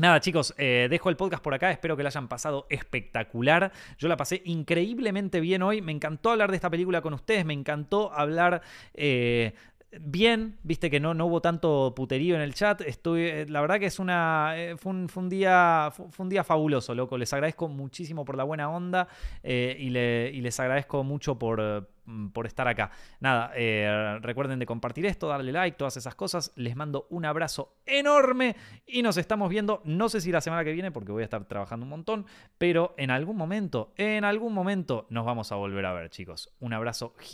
Nada, chicos, eh, dejo el podcast por acá. Espero que lo hayan pasado espectacular. Yo la pasé increíblemente bien hoy. Me encantó hablar de esta película con ustedes. Me encantó hablar eh, bien, viste que no, no hubo tanto puterío en el chat. Estoy, eh, la verdad que es una, fue, un, día, fue, un día fabuloso, loco. Les agradezco muchísimo por la buena onda y, y, les agradezco mucho por Mm, por estar acá. Nada, eh, recuerden de compartir esto, darle like, todas esas cosas. Les mando un abrazo enorme y nos estamos viendo, no sé si la semana que viene, porque voy a estar trabajando un montón, pero en algún momento, en algún momento nos vamos a volver a ver, chicos. Un abrazo gigante.